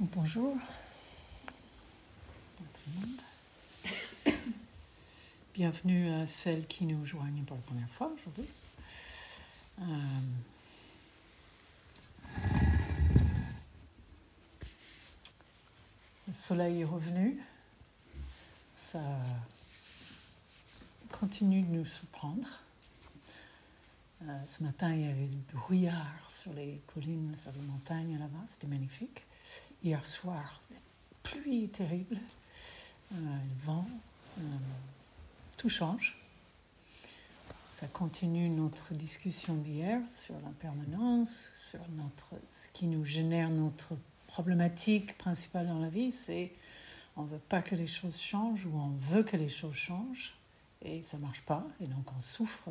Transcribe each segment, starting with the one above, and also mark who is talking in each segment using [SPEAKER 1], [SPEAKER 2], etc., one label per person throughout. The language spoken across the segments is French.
[SPEAKER 1] Bonjour. Bienvenue à celles qui nous joignent pour la première fois aujourd'hui. Euh, le soleil est revenu. Ça continue de nous surprendre. Euh, ce matin, il y avait du brouillard sur les collines, sur les montagnes là-bas. C'était magnifique. Hier soir, pluie terrible, euh, vent, euh, tout change. Ça continue notre discussion d'hier sur l'impermanence, sur notre, ce qui nous génère notre problématique principale dans la vie, c'est on ne veut pas que les choses changent ou on veut que les choses changent et ça ne marche pas et donc on souffre,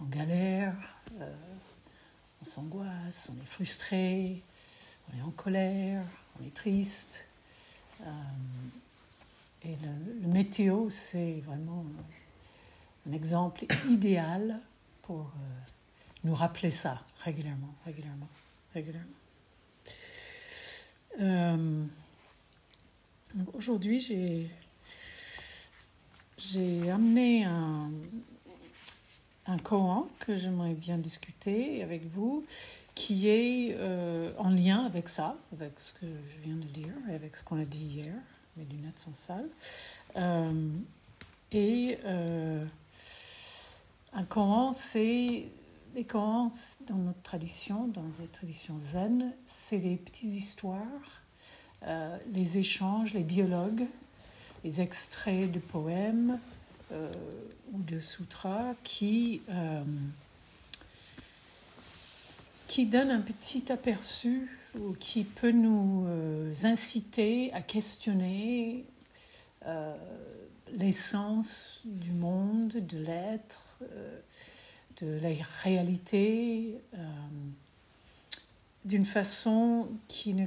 [SPEAKER 1] on galère, euh, on s'angoisse, on est frustré, on est en colère, on est triste. Euh, et le, météo, c'est vraiment un exemple idéal pour euh, nous rappeler ça régulièrement, régulièrement, régulièrement. Euh, aujourd'hui, j'ai, amené un, un Coran que j'aimerais bien discuter avec vous qui est euh, en lien avec ça, avec ce que je viens de dire et avec ce qu'on a dit hier. Mes lunettes sont sales. Euh, et euh, un Coran, c'est. Les Corans, dans notre tradition, dans les traditions zen, c'est les petites histoires, les échanges, les dialogues, les extraits de poèmes ou de sutras qui qui donne un petit aperçu ou qui peut nous euh, inciter à questionner euh, l'essence du monde, de l'être, euh, de la réalité, d'une façon qui ne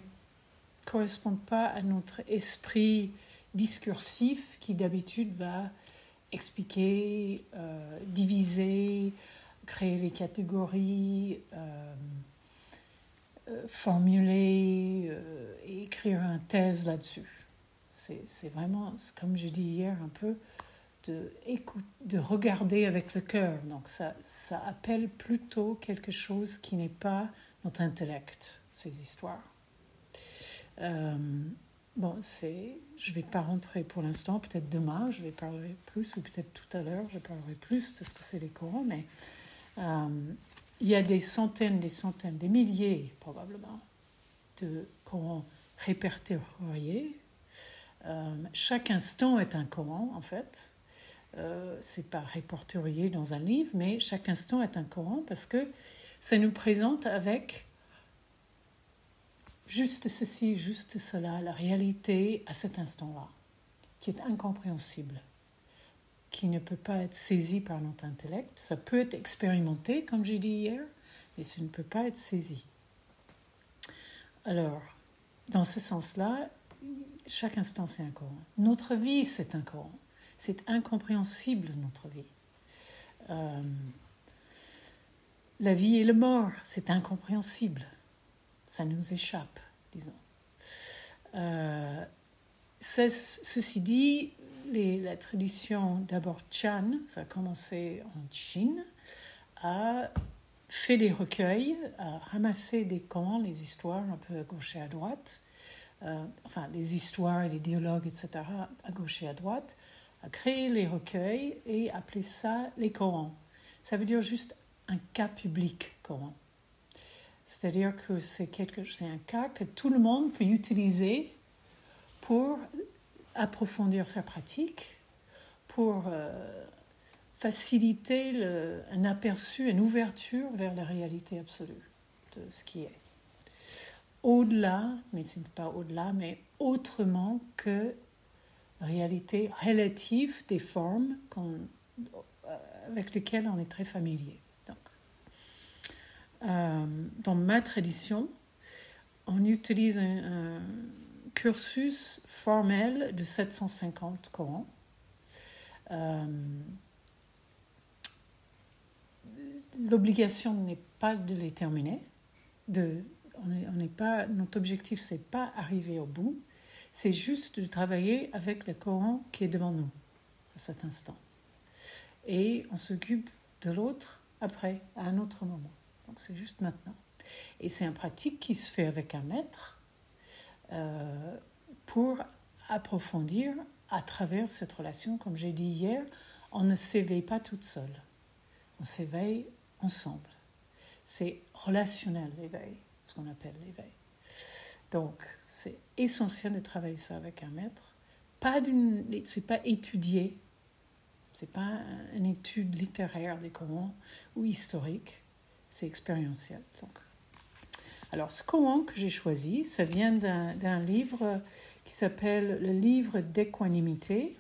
[SPEAKER 1] correspond pas à notre esprit discursif qui d'habitude va expliquer, diviser, créer les catégories, euh, euh, formuler euh, et écrire une thèse là-dessus. C'est vraiment, comme j'ai dit hier, un peu de, de regarder avec le cœur. Donc ça, ça appelle plutôt quelque chose qui n'est pas notre intellect, ces histoires. bon, c'est, je ne vais pas rentrer pour l'instant, peut-être demain, je vais parler plus, ou peut-être tout à l'heure, je parlerai plus de ce que c'est les Corans, mais euh, il y a des centaines, des centaines, des milliers probablement de Corans répertoriés. Euh, chaque instant est un Coran en fait. Euh, c'est pas répertorié dans un livre, mais chaque instant est un Coran parce que ça nous présente avec juste ceci, juste cela, la réalité à cet instant-là, qui est incompréhensible qui ne peut pas être saisi par notre intellect. Ça peut être expérimenté, comme j'ai dit hier, mais ça ne peut pas être saisi. Alors, dans ce sens-là, chaque instant, c'est un Coran. Notre vie, c'est un Coran. C'est incompréhensible, notre vie. Euh, la vie et la mort, c'est incompréhensible. Ça nous échappe, disons. Euh, ceci dit, la tradition d'abord Chan, ça a commencé en Chine, a fait des recueils, a ramassé des contes, les histoires un peu à gauche et à droite, euh, enfin les histoires les dialogues, etc., à gauche et à droite, a créé les recueils et appelé ça les Corans. Ça veut dire juste un cas public Coran. C'est-à-dire que c'est un cas que tout le monde peut utiliser pour approfondir sa pratique, pour euh, faciliter un aperçu, une ouverture vers la réalité absolue de ce qui est. Au-delà, mais ce n'est pas au-delà, mais autrement que réalité relative des formes euh, avec lesquelles on est très familier. Donc, euh, dans ma tradition, on utilise un cursus formel de 750 Corans. Euh, L'obligation n'est pas de les terminer, on n'est pas, notre objectif, c'est pas arriver au bout, c'est juste de travailler avec le Coran qui est devant nous à cet instant. Et on s'occupe de l'autre après, à un autre moment. Donc c'est juste maintenant. Et c'est une pratique qui se fait avec un maître euh, pour approfondir à travers cette relation. Comme j'ai dit hier, on ne s'éveille pas toute seule. On s'éveille ensemble. C'est relationnel l'éveil, ce qu'on appelle l'éveil. Donc, c'est essentiel de travailler ça avec un maître. Pas d'une, c'est pas étudié, c'est pas une étude littéraire des Corans ou historique, c'est expérientiel. Alors, ce Coran que j'ai choisi, ça vient d'un livre qui s'appelle le livre d'équanimité,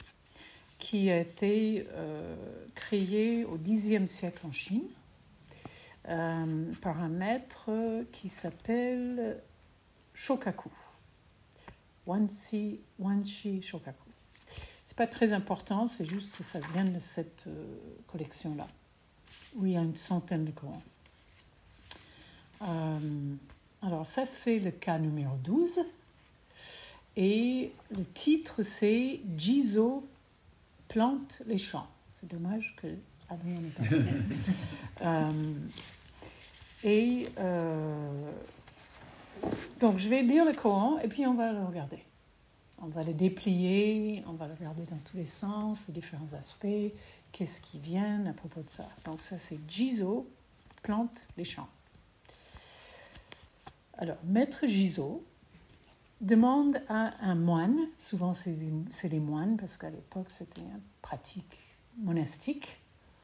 [SPEAKER 1] qui a été euh, créé au Xe siècle en Chine euh, par un maître qui s'appelle Shokaku. Wanshi, Wanshi Shokaku. C'est pas très important, c'est juste que ça vient de cette euh, collection-là, où il y a une centaine de Corans. Euh, alors ça, c'est le cas numéro 12. Et le titre, c'est Jizo plante les champs. C'est dommage que Adrien n'est pas euh, Et donc, je vais lire le Coran et puis on va le regarder. On va le déplier, on va le regarder dans tous les sens, les différents aspects, qu'est-ce qui vient à propos de ça. Donc, ça, c'est Jizo, plante les champs. Alors, Maître Jizo demande à un moine, souvent c'est les moines, parce qu'à l'époque c'était une pratique monastique.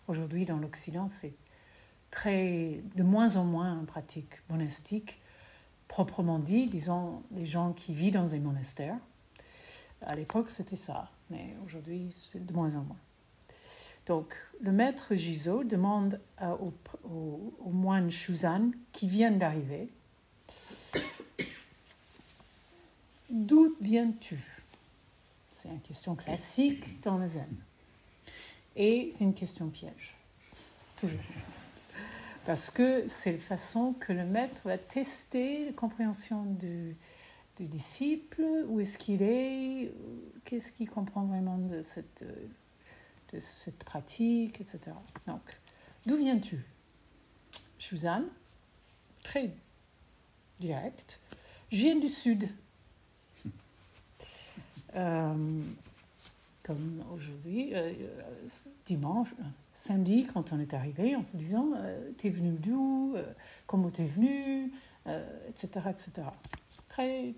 [SPEAKER 1] Aujourd'hui, dans l'Occident, c'est très, de moins en moins une pratique monastique proprement dit, disons, les gens qui vivent dans des monastères. À l'époque, c'était ça, mais aujourd'hui, c'est de moins en moins. Donc, le maître Giso demande au, au, moine Shuzan, qui vient d'arriver, D'où viens-tu? C'est une question classique dans le zen. Et c'est une question piège. Toujours. Parce que c'est la façon que le maître va tester la compréhension du, disciple, où est-ce qu'il est, qu'est-ce qu'il comprend vraiment de cette, de cette pratique, etc. Donc, d'où viens-tu? Shuzan, très direct, je viens du sud. Euh, comme aujourd'hui, euh, dimanche, samedi, quand on est arrivé, en se disant euh, T'es venu d'où euh, Comment t'es venu etc., etc. Très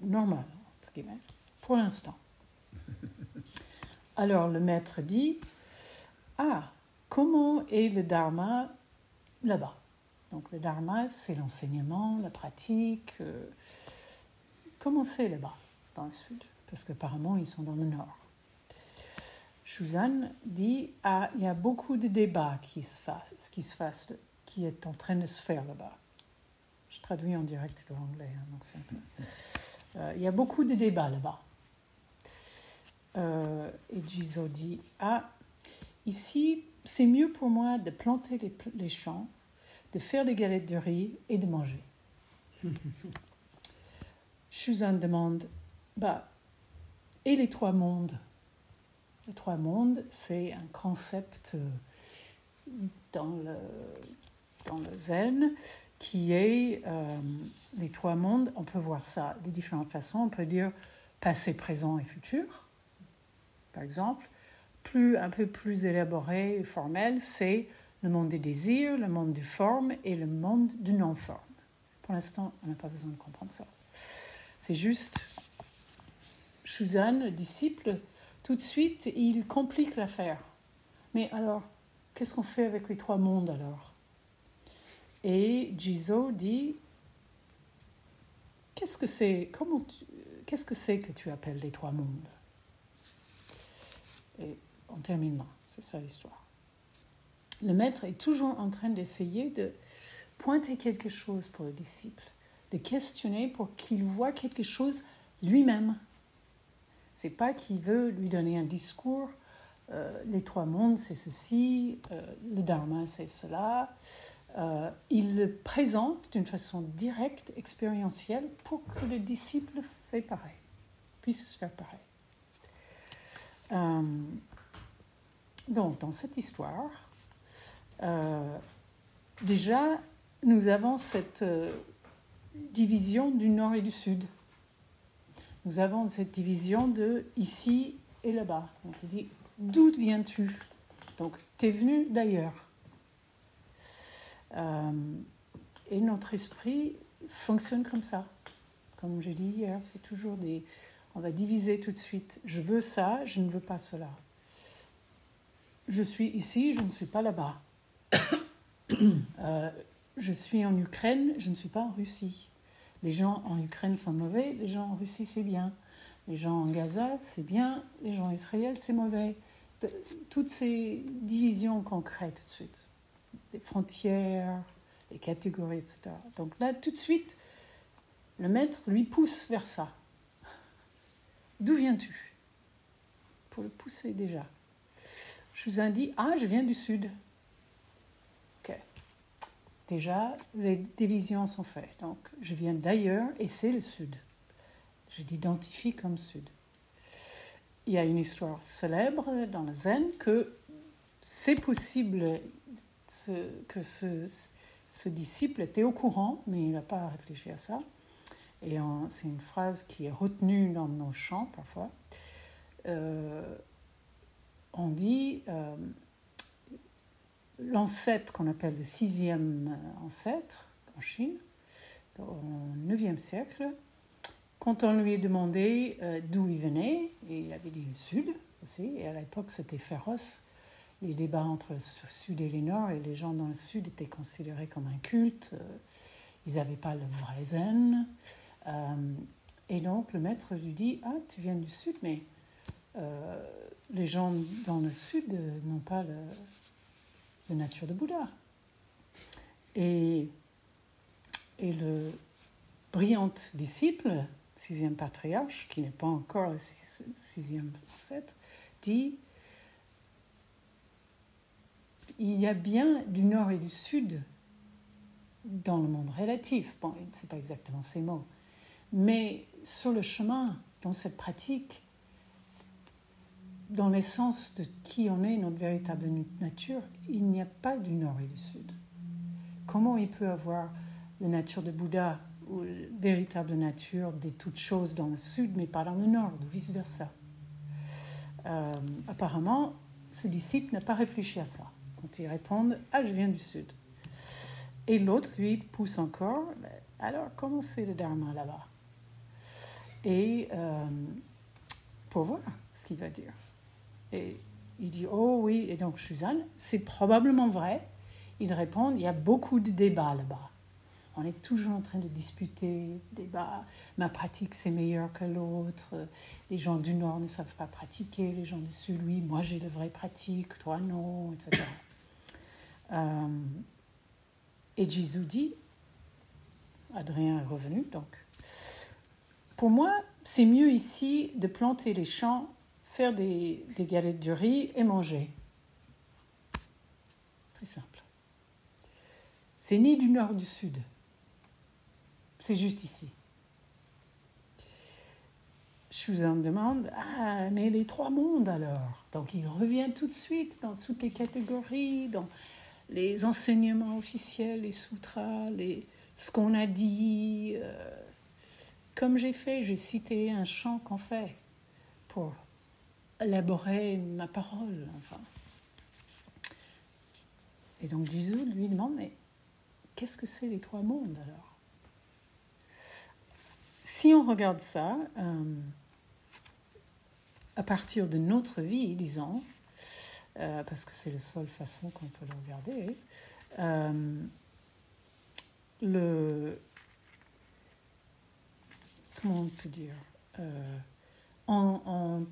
[SPEAKER 1] normal, entre guillemets, pour l'instant. Alors le maître dit Ah, comment est le Dharma là-bas? Donc le Dharma, c'est l'enseignement, la pratique. comment c'est là-bas, dans le sud? Parce qu'apparemment, ils sont dans le nord. Suzanne dit ah, il y a beaucoup de débats qui se fassent, qui se fassent, qui est en train de se faire là-bas. Je traduis en direct de l'anglais, hein, donc euh, il y a beaucoup de débats là-bas. Euh, et Giso dit ah, ici c'est mieux pour moi de planter les, les champs, de faire des galettes de riz et de manger. Suzanne demande bah et les trois mondes les trois mondes, c'est un concept euh, dans le, dans le zen qui est euh, les trois mondes. On peut voir ça de différentes façons. On peut dire passé, présent et futur, par exemple. Plus, un peu plus élaboré et formel, c'est le monde des désirs, le monde du forme et le monde du non-forme. Pour l'instant, on n'a pas besoin de comprendre ça. C'est juste Shuzan, le disciple, tout de suite, il complique l'affaire. Mais alors, qu'est-ce qu'on fait avec les trois mondes alors? Et Jizo dit Qu'est-ce que c'est Qu'est-ce que c'est que tu appelles les trois mondes? Et on termine là, c'est ça l'histoire. Le maître est toujours en train d'essayer de pointer quelque chose pour le disciple, de questionner pour qu'il voit quelque chose lui-même c'est pas qu'il veut lui donner un discours. Euh, les trois mondes, c'est ceci, euh, le dharma, c'est cela, euh, il le présente d'une façon directe, expérientielle, pour que le disciple fait pareil, puisse faire pareil. Donc, dans cette histoire, déjà, nous avons cette division du nord et du sud. Nous avons cette division de ici et là-bas. Donc, il dit D'où viens-tu? Donc, tu es venu d'ailleurs. Euh, et notre esprit fonctionne comme ça. Comme j'ai dit hier, c'est toujours des... On va diviser tout de suite. Je veux ça, je ne veux pas cela. Je suis ici, je ne suis pas là-bas. Euh, je suis en Ukraine, je ne suis pas en Russie. Les gens en Ukraine sont mauvais, les gens en Russie c'est bien. Les gens en Gaza c'est bien, les gens en Israël c'est mauvais. Toutes ces divisions qu'on crée tout de suite les frontières, les catégories, etc. Donc là, tout de suite, le maître lui pousse vers ça. D'où viens-tu? Pour le pousser déjà. Je vous indique, ah, je viens du sud. Déjà, les divisions sont faites. Donc, je viens d'ailleurs et c'est le sud. Je l'identifie comme sud. Il y a une histoire célèbre dans le Zen que c'est possible que ce, ce, disciple était au courant, mais il n'a pas réfléchi à ça. Et c'est une phrase qui est retenue dans nos chants parfois. Euh, on dit euh, l'ancêtre qu'on appelle le sixième ancêtre en Chine, au 9e siècle, quand on lui a demandé euh, d'où il venait, il avait dit le sud aussi, et à l'époque c'était féroce, les débats entre le sud et le nord, et les gens dans le sud étaient considérés comme un culte. Euh, ils n'avaient pas le vrai zen. Euh, et donc le maître lui dit Ah, tu viens du sud, mais euh, les gens dans le sud n'ont pas le, la nature de Bouddha. Et, et le brillant disciple, sixième patriarche, qui n'est pas encore le sixième ancêtre, dit il y a bien du nord et du sud dans le monde relatif. Bon, ce n'est pas exactement ces mots. Mais sur le chemin, dans cette pratique, dans l'essence de qui on est, notre véritable nature, il n'y a pas du nord et du sud. Comment il peut avoir la nature de Bouddha ou la véritable nature de toutes choses dans le sud, mais pas dans le nord, ou vice-versa? Euh, Apparemment, ce disciple n'a pas réfléchi à ça quand ils répondent Ah, je viens du Sud. Et l'autre, lui, pousse encore Alors, comment c'est le Dharma là-bas? Et euh, pour voir ce qu'il va dire. Et il dit Oh oui, et donc Suzanne, c'est probablement vrai. Il répond Il y a beaucoup de débats là-bas. On est toujours en train de disputer, débat. Ma pratique, c'est meilleur que l'autre. Les gens du Nord ne savent pas pratiquer. Les gens du Sud, oui, moi j'ai de vraies pratiques, toi non, etc. Euh, et Jésus dit, Adrien est revenu, donc, pour moi, c'est mieux ici de planter les champs, faire des, galettes de riz et manger. Très simple. C'est ni du nord du sud. C'est juste ici. Je vous en demande, ah, mais les trois mondes alors Donc il revient tout de suite dans toutes les catégories, dans les enseignements officiels, les sutras, les, ce qu'on a dit. Euh, comme j'ai fait, j'ai cité un chant qu'on fait pour élaborer ma parole. Enfin. Et donc Jésus lui demande, mais qu'est-ce que c'est les trois mondes alors? Si on regarde ça, euh, à partir de notre vie, disons, euh, parce que c'est la seule façon qu'on peut le regarder. Euh, le, comment on peut dire euh, on,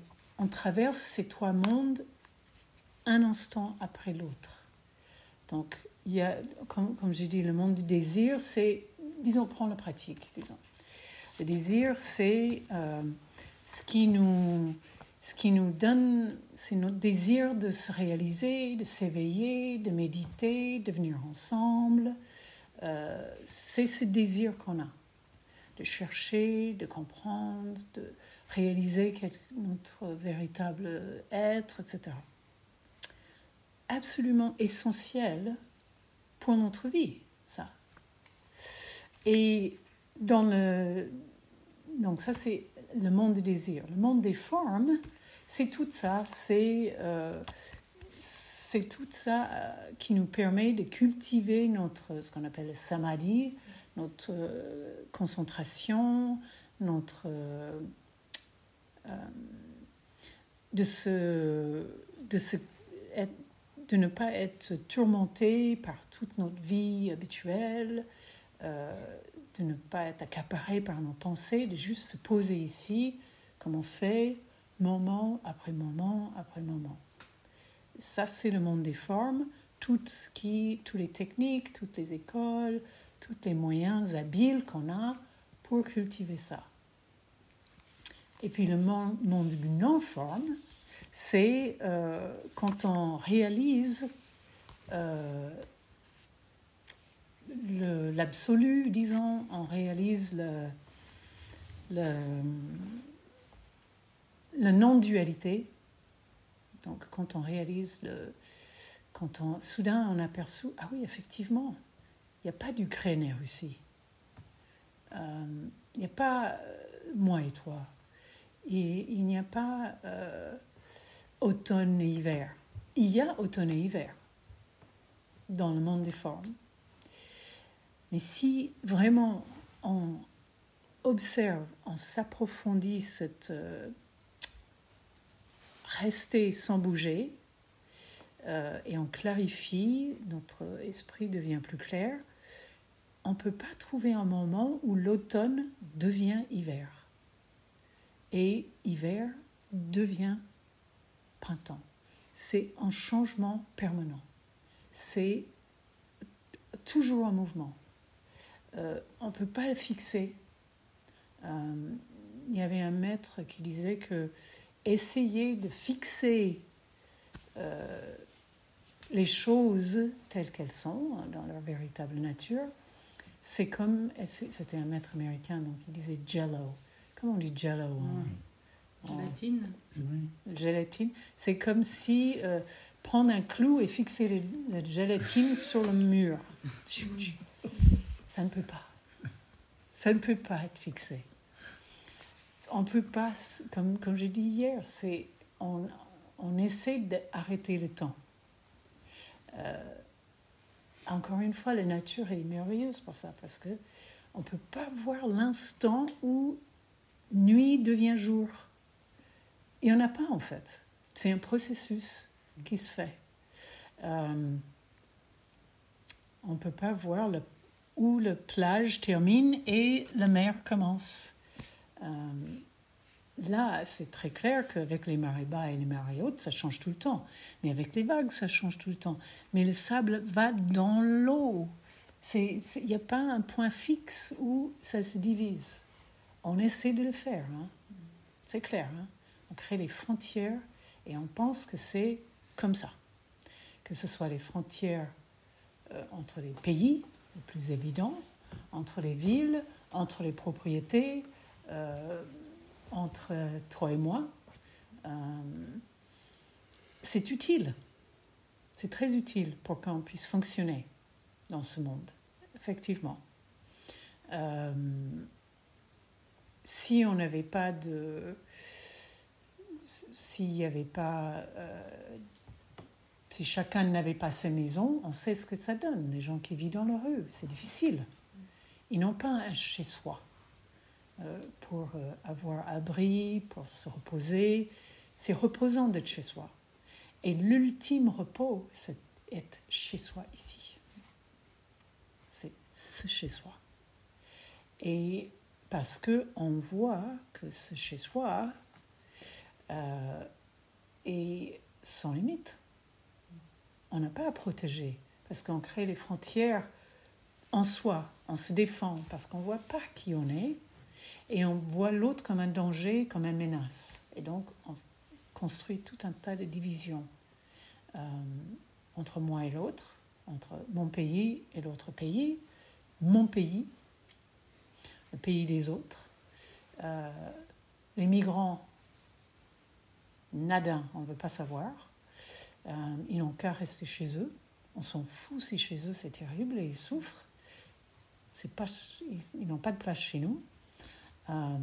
[SPEAKER 1] traverse ces trois mondes un instant après l'autre. Donc, il y a, comme, comme j'ai dit, le monde du désir, c'est, disons, prends la pratique, disons. Le désir, c'est ce qui nous ce qui nous donne, c'est notre désir de se réaliser, de s'éveiller, de méditer, de venir ensemble. Euh, c'est ce désir qu'on a, de chercher, de comprendre, de réaliser notre véritable être, etc. Absolument essentiel pour notre vie, ça. Et dans le... Donc ça, c'est le monde des désirs. Le monde des formes, c'est tout ça. C'est euh, c'est tout ça euh, qui nous permet de cultiver notre, ce qu'on appelle le samadhi, notre euh, concentration, notre... de, se, de, se, de ne pas être tourmenté par toute notre vie habituelle, de ne pas être accaparé par nos pensées, de juste se poser ici, comme on fait, moment après moment après moment. Ça, c'est le monde des formes. Tout ce qui, toutes les techniques, toutes les écoles, tous les moyens habiles qu'on a pour cultiver ça. Et puis le monde, du non-forme, c'est euh, quand on réalise euh, l'absolu, disons, on réalise le, le non-dualité. Donc, quand on réalise le. Quand on, soudain on aperçoit, ah oui, effectivement, il n'y a pas d'Ukraine et Russie. Euh, il n'y a pas euh, moi et toi. Et il n'y a pas euh, automne et hiver. Il y a automne et hiver dans le monde des formes. Mais si vraiment on observe, on s'approfondit cette rester sans bouger et on clarifie, notre esprit devient plus clair, on ne peut pas trouver un moment où l'automne devient hiver et hiver devient printemps. C'est un changement permanent. C'est toujours en mouvement. Euh, on ne peut pas le fixer. Euh, il y avait un maître qui disait que essayer de fixer euh, les choses telles qu'elles sont dans leur véritable nature, c'est comme c'était un maître américain donc il disait jello. Comment on dit jello
[SPEAKER 2] en, Gélatine.
[SPEAKER 1] Gélatine. C'est comme si prendre un clou et fixer la gélatine sur le mur. Ça ne peut pas. Ça ne peut pas être fixé. On ne peut pas, comme, comme j'ai dit hier, c'est on, on essaie d'arrêter le temps. Euh, encore une fois, la nature est merveilleuse pour ça, parce que on ne peut pas voir l'instant où nuit devient jour. Il n'y en a pas en fait. C'est un processus qui se fait. Euh, on ne peut pas voir où la plage termine et la mer commence. Euh, là, c'est très clair qu'avec les marées bas et les marées hautes, ça change tout le temps. Mais avec les vagues, ça change tout le temps. Mais le sable va dans l'eau. Il n'y a pas un point fixe où ça se divise. On essaie de le faire. Hein. C'est clair. Hein. On crée les frontières et on pense que c'est comme ça. Que ce soit les frontières euh, entre les pays, plus évident entre les villes, entre les propriétés, euh, entre toi et moi. Euh, c'est utile. C'est très utile pour qu'on puisse fonctionner dans ce monde, effectivement. Euh, si on n'avait pas de. S'il n'y avait pas si chacun n'avait pas sa maison, on sait ce que ça donne. Les gens qui vivent dans la rue, c'est difficile. Ils n'ont pas un chez-soi euh, pour euh, avoir abri, pour se reposer. C'est reposant d'être chez soi. Et l'ultime repos, c'est être chez soi ici. C'est ce chez soi. Et parce que on voit que ce chez soi euh, est sans limite on n'a pas à protéger, parce qu'on crée les frontières en soi, on se défend, parce qu'on ne voit pas qui on est, et on voit l'autre comme un danger, comme une menace. Et donc, on construit tout un tas de divisions euh, entre moi et l'autre, entre mon pays et l'autre pays, mon pays, le pays des autres. Euh, les migrants, nada, on ne veut pas savoir. Euh, ils n'ont qu'à rester chez eux. On s'en fout si chez eux c'est terrible et ils souffrent. Pas, ils, n'ont pas de place chez nous. Euh,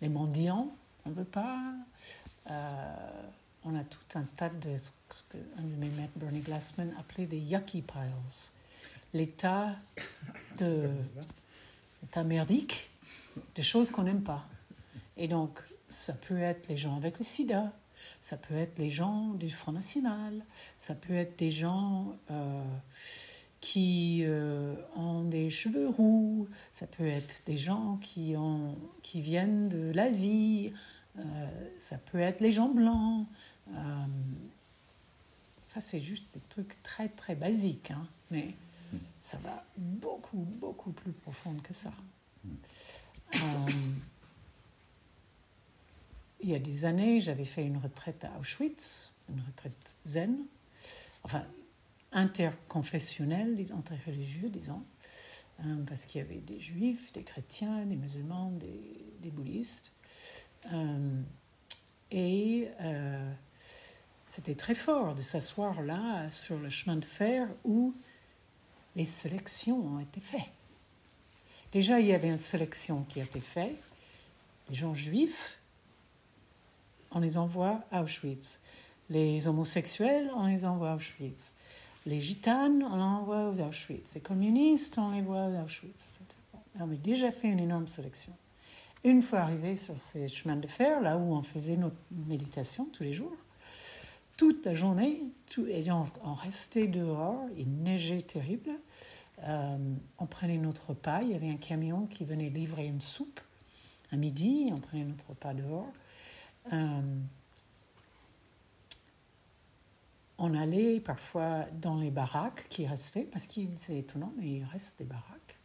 [SPEAKER 1] les mendiants, on ne veut pas. on a tout un tas de ce qu'un de mes maîtres, Bernie Glassman, appelait des yucky piles l'état de l'état merdique des choses qu'on n'aime pas. Et donc, ça peut être les gens avec le sida, ça peut être les gens du Front National, ça peut être des gens euh, qui euh, ont des cheveux roux, ça peut être des gens qui, ont, qui viennent de l'Asie, euh, ça peut être les gens blancs. ça, c'est juste des trucs très, très basiques. Hein, mais ça va beaucoup, beaucoup plus profond que ça. Euh, il y a des années, j'avais fait une retraite à Auschwitz, une retraite zen, enfin interconfessionnelle, interreligieux, disons, euh, parce qu'il y avait des juifs, des chrétiens, des musulmans, des, bouddhistes. Euh, et c'était très fort de s'asseoir là sur le chemin de fer où les sélections ont été faites. Déjà, il y avait une sélection qui a été faite. Les gens juifs, on les envoie à Auschwitz. Les homosexuels, on les envoie à Auschwitz. Les gitanes, on les envoie à Auschwitz. Les communistes, on les voit à Auschwitz. On avait déjà fait une énorme sélection. Une fois arrivés sur ces chemins de fer, là où on faisait notre méditation tous les jours, toute la journée, tout, et on, restait dehors, il neigeait terrible. Euh, on prenait notre repas, il y avait un camion qui venait livrer une soupe à midi, on prenait notre repas dehors. Euh, on allait parfois dans les baraques qui restaient, parce que c'est étonnant, mais il reste des baraques.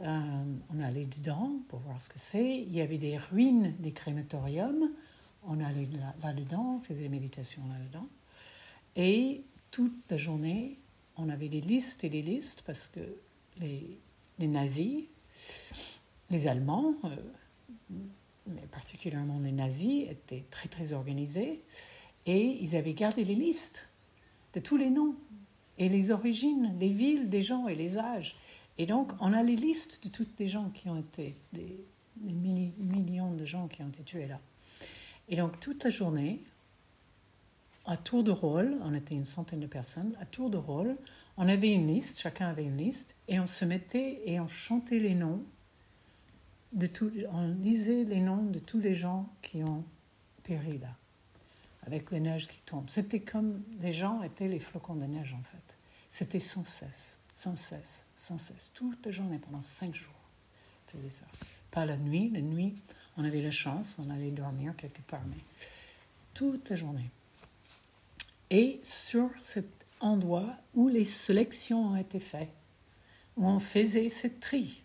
[SPEAKER 1] Euh, on allait dedans pour voir ce que c'est. Il y avait des ruines des crématoriums on allait là-dedans, on faisait des méditations là-dedans. Et toute la journée, on avait des listes et des listes parce que les, nazis, les Allemands, euh, mais particulièrement les nazis, étaient très très organisés et ils avaient gardé les listes de tous les noms et les origines des villes, des gens et les âges. Et donc, on a les listes de toutes les gens qui ont été, des, millions de gens qui ont été tués là. Et donc toute la journée, à tour de rôle, on était une centaine de personnes, à tour de rôle, on avait une liste, chacun avait une liste, et on se mettait et on chantait les noms, de on lisait les noms de tous les gens qui ont péri là, avec les neiges qui tombent. C'était comme les gens étaient les flocons de neige en fait. C'était sans cesse, sans cesse, sans cesse, toute la journée, pendant cinq jours, on faisait ça. Pas la nuit, la nuit, on avait la chance, on allait dormir quelque part, mais toute la journée. Et sur cet endroit où les sélections ont été faites, où on faisait cette tri,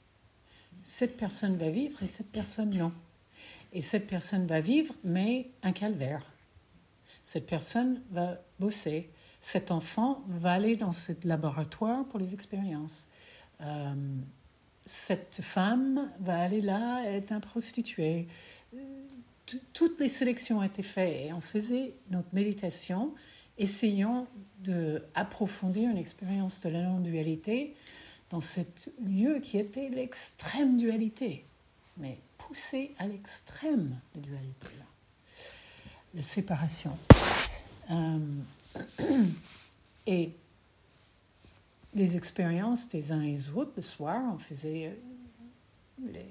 [SPEAKER 1] cette personne va vivre et cette personne non. Et cette personne va vivre, mais un calvaire. Cette personne va bosser. Cet enfant va aller dans ce laboratoire pour les expériences. Euh, cette femme va aller là, être un prostituée. Toutes les sélections ont été faites et on faisait notre méditation, essayant d'approfondir une expérience de la non-dualité dans ce lieu qui était l'extrême dualité, mais poussé à l'extrême de dualité, séparation. Euh, et les expériences des uns et des autres. Le soir, on faisait, euh,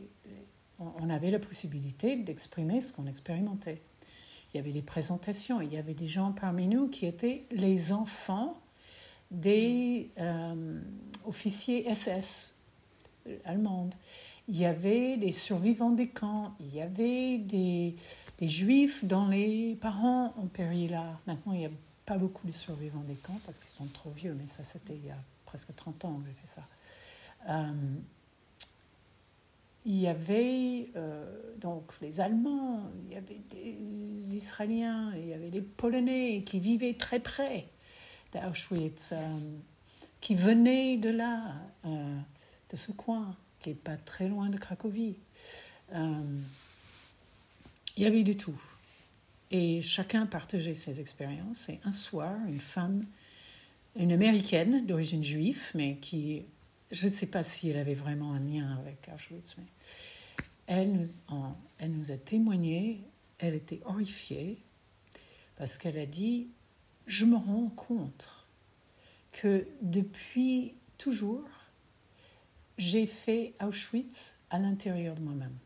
[SPEAKER 1] on avait la possibilité d'exprimer ce qu'on expérimentait. Il y avait des présentations, il y avait des gens parmi nous qui étaient les enfants des euh, officiers SS allemandes. Il y avait des survivants des camps, il y avait des, des juifs dont les parents ont péri là. Maintenant, il n'y a pas beaucoup de survivants des camps parce qu'ils sont trop vieux, mais ça c'était il y a presque 30 ans j'ai fait ça. Euh, il y avait euh, donc les Allemands, il y avait des Israéliens, il y avait des Polonais qui vivaient très près d'Auschwitz, euh, qui venaient de là, euh, de ce coin, qui n'est pas très loin de Cracovie. il y avait du tout. Et chacun partageait ses expériences. Et un soir, une femme, une américaine d'origine juive, mais qui je ne sais pas si elle avait vraiment un lien avec Auschwitz, elle nous a témoigné, elle était horrifiée, parce qu'elle a dit, je me rends compte que depuis toujours, j'ai fait Auschwitz à l'intérieur de moi-même.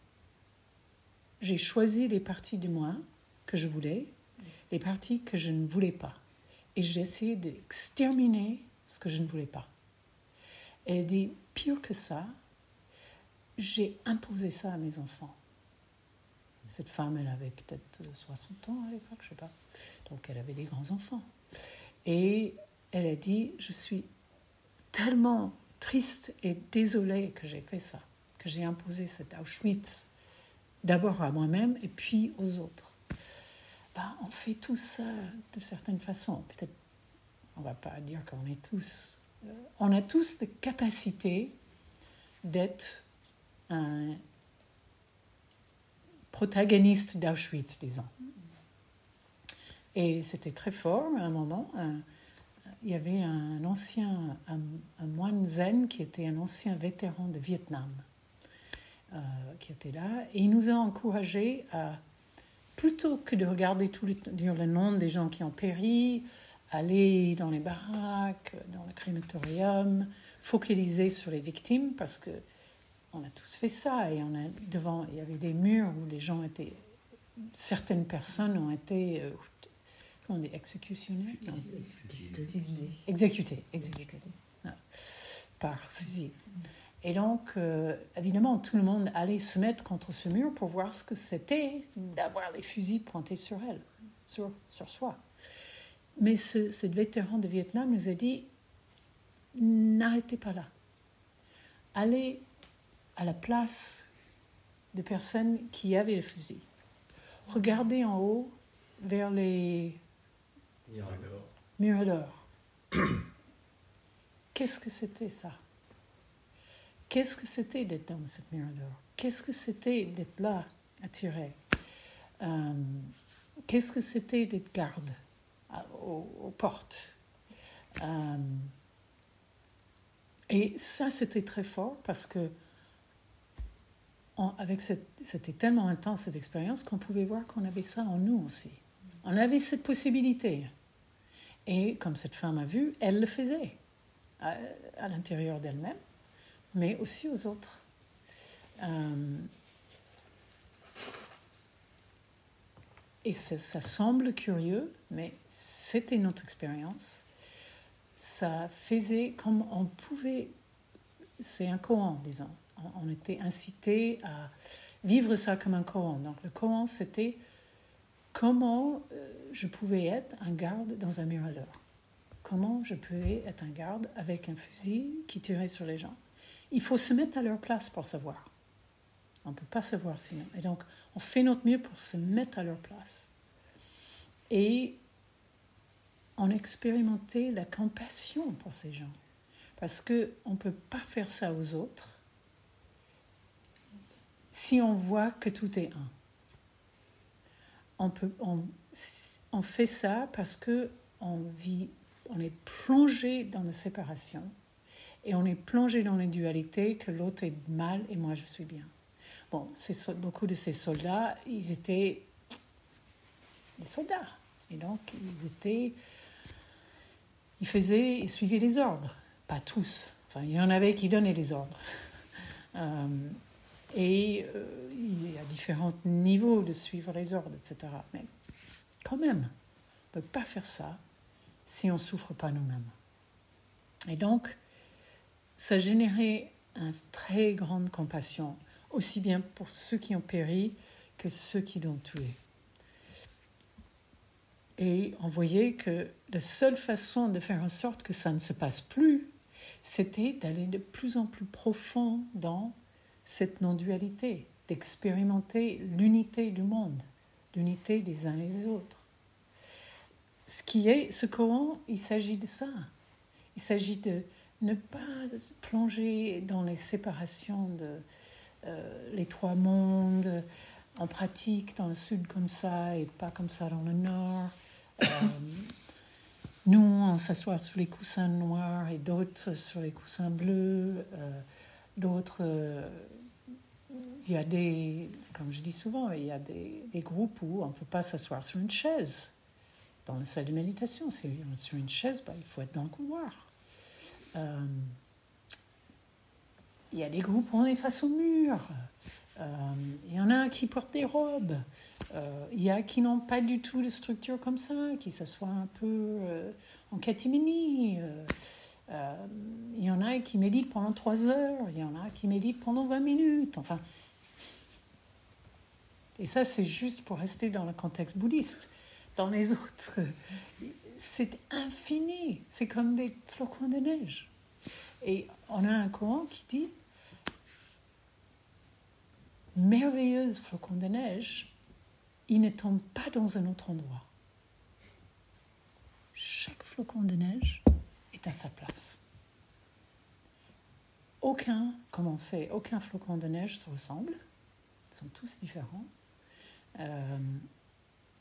[SPEAKER 1] J'ai choisi les parties de moi que je voulais, les parties que je ne voulais pas. Et j'ai essayé d'exterminer ce que je ne voulais pas. Elle dit, pire que ça, j'ai imposé ça à mes enfants. Cette femme, elle avait peut-être 60 ans à l'époque, je ne sais pas. Donc elle avait des grands-enfants. Et elle a dit, je suis tellement triste et désolée que j'ai fait ça, que j'ai imposé cet Auschwitz d'abord à moi-même et puis aux autres. Ben, on fait tout ça de certaines façons. Peut-être, on va pas dire qu'on est tous on a tous la capacité d'être un protagoniste d'Auschwitz, disons. Et c'était très fort à un moment. Il y avait un ancien, un, moine zen qui était un ancien vétéran de Vietnam, euh, qui était là, et il nous a encouragés à, plutôt que de regarder tout le, le nom des gens qui ont péri, aller dans les baraques, dans le crématorium, focaliser sur les victimes parce que on a tous fait ça et on a devant il y avait des murs où les gens étaient certaines personnes ont été euh, on dit exécutées exécutées par fusil. Et donc euh, évidemment tout le monde allait se mettre contre ce mur pour voir ce que c'était d'avoir les fusils pointés sur elle sur, sur soi. Mais ce, vétéran de Vietnam nous a dit n'arrêtez pas là. Allez à la place de personnes qui avaient le fusil. Regardez en haut vers les miradors. Qu'est-ce que c'était ça? Qu'est-ce que c'était d'être dans cette mirador? Qu'est-ce que c'était d'être là, tirer euh, Qu'est-ce que c'était d'être garde aux, portes? Euh, et ça, c'était très fort parce que c'était tellement intense cette expérience qu'on pouvait voir qu'on avait ça en nous aussi. On avait cette possibilité. Et comme cette femme a vu, elle le faisait à, l'intérieur d'elle-même, mais aussi aux autres. Euh, Et ça, semble curieux, mais c'était notre expérience. Ça faisait comme on pouvait, c'est un koan, disons. On, était incité à vivre ça comme un koan. Donc le koan, c'était comment euh, je pouvais être un garde dans un mirador. Comment je pouvais être un garde avec un fusil qui tirait sur les gens? Il faut se mettre à leur place pour savoir. On ne peut pas savoir sinon. Et donc, on fait notre mieux pour se mettre à leur place. Et on expérimentait la compassion pour ces gens. Parce qu'on ne peut pas faire ça aux autres si on voit que tout est un. On, peut, on, fait ça parce que on vit, on est plongé dans la séparation et on est plongé dans les dualités que l'autre est mal et moi je suis bien. Bon, beaucoup de ces soldats, ils étaient des soldats. Et donc, ils étaient. Ils faisaient. Ils suivaient les ordres. Pas tous. Enfin, il y en avait qui donnaient les ordres. Euh, et euh, il y a différents niveaux de suivre les ordres, etc. Mais quand même, on ne peut pas faire ça si on ne souffre pas nous-mêmes. Et donc, ça générait une très grande compassion aussi bien pour ceux qui ont péri que ceux qui l'ont tué. Et on voyait que la seule façon de faire en sorte que ça ne se passe plus, c'était d'aller de plus en plus profond dans cette non-dualité, d'expérimenter l'unité du monde, l'unité des uns et des autres. Ce qui est ce Coran, il s'agit de ça. Il s'agit de ne pas plonger dans les séparations de euh, les trois mondes en pratique dans le sud comme ça et pas comme ça dans le nord. Euh, nous, on s'assoit sur les coussins noirs et d'autres sur les coussins bleus. Euh, d'autres, il y a des, comme je dis souvent, il y a des, des groupes où on ne peut pas s'asseoir sur une chaise dans la salle de méditation. Si on est sur une chaise, bah, il faut être dans le couloir. Euh, il y a des groupes où on est face au mur. Euh, il y en a qui portent des robes. Euh, il y a qui n'ont pas du tout de structure comme ça, qui s'assoient un peu en catimini. Il y en a qui méditent pendant trois heures. Il y en a qui méditent pendant 20 minutes. Enfin. Et ça, c'est juste pour rester dans le contexte bouddhiste. Dans les autres, c'est infini. C'est comme des flocons de neige. Et on a un courant qui dit merveilleuse flocon de neige, il ne tombe pas dans un autre endroit. Chaque flocon de neige à sa place. Aucun, comme on sait, aucun flocon de neige se ressemble. Ils sont tous différents. Euh,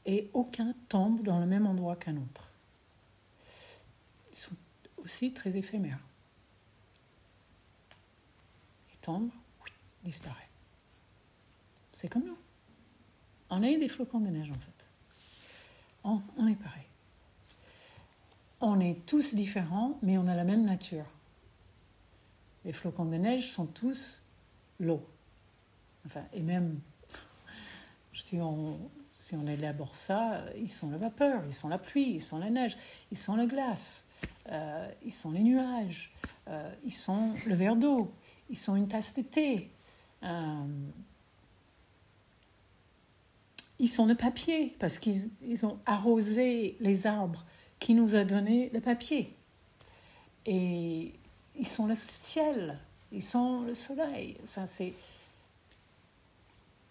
[SPEAKER 1] et aucun tombe dans le même endroit qu'un autre. Ils sont aussi très éphémères. Ils tombent, disparaissent. C'est comme nous. On est des flocons de neige en fait. On, on, est pareil. On est tous différents, mais on a la même nature. Les flocons de neige sont tous l'eau. Enfin, et même si on, si on élabore ça, ils sont la vapeur, ils sont la pluie, ils sont la neige, ils sont la glace, euh, ils sont les nuages, euh, ils sont le verre d'eau, ils sont une tasse de thé. Euh, ils sont le papier parce qu'ils ils ont arrosé les arbres qui nous a donné le papier. Et ils sont le ciel, ils sont le soleil. Ça, c'est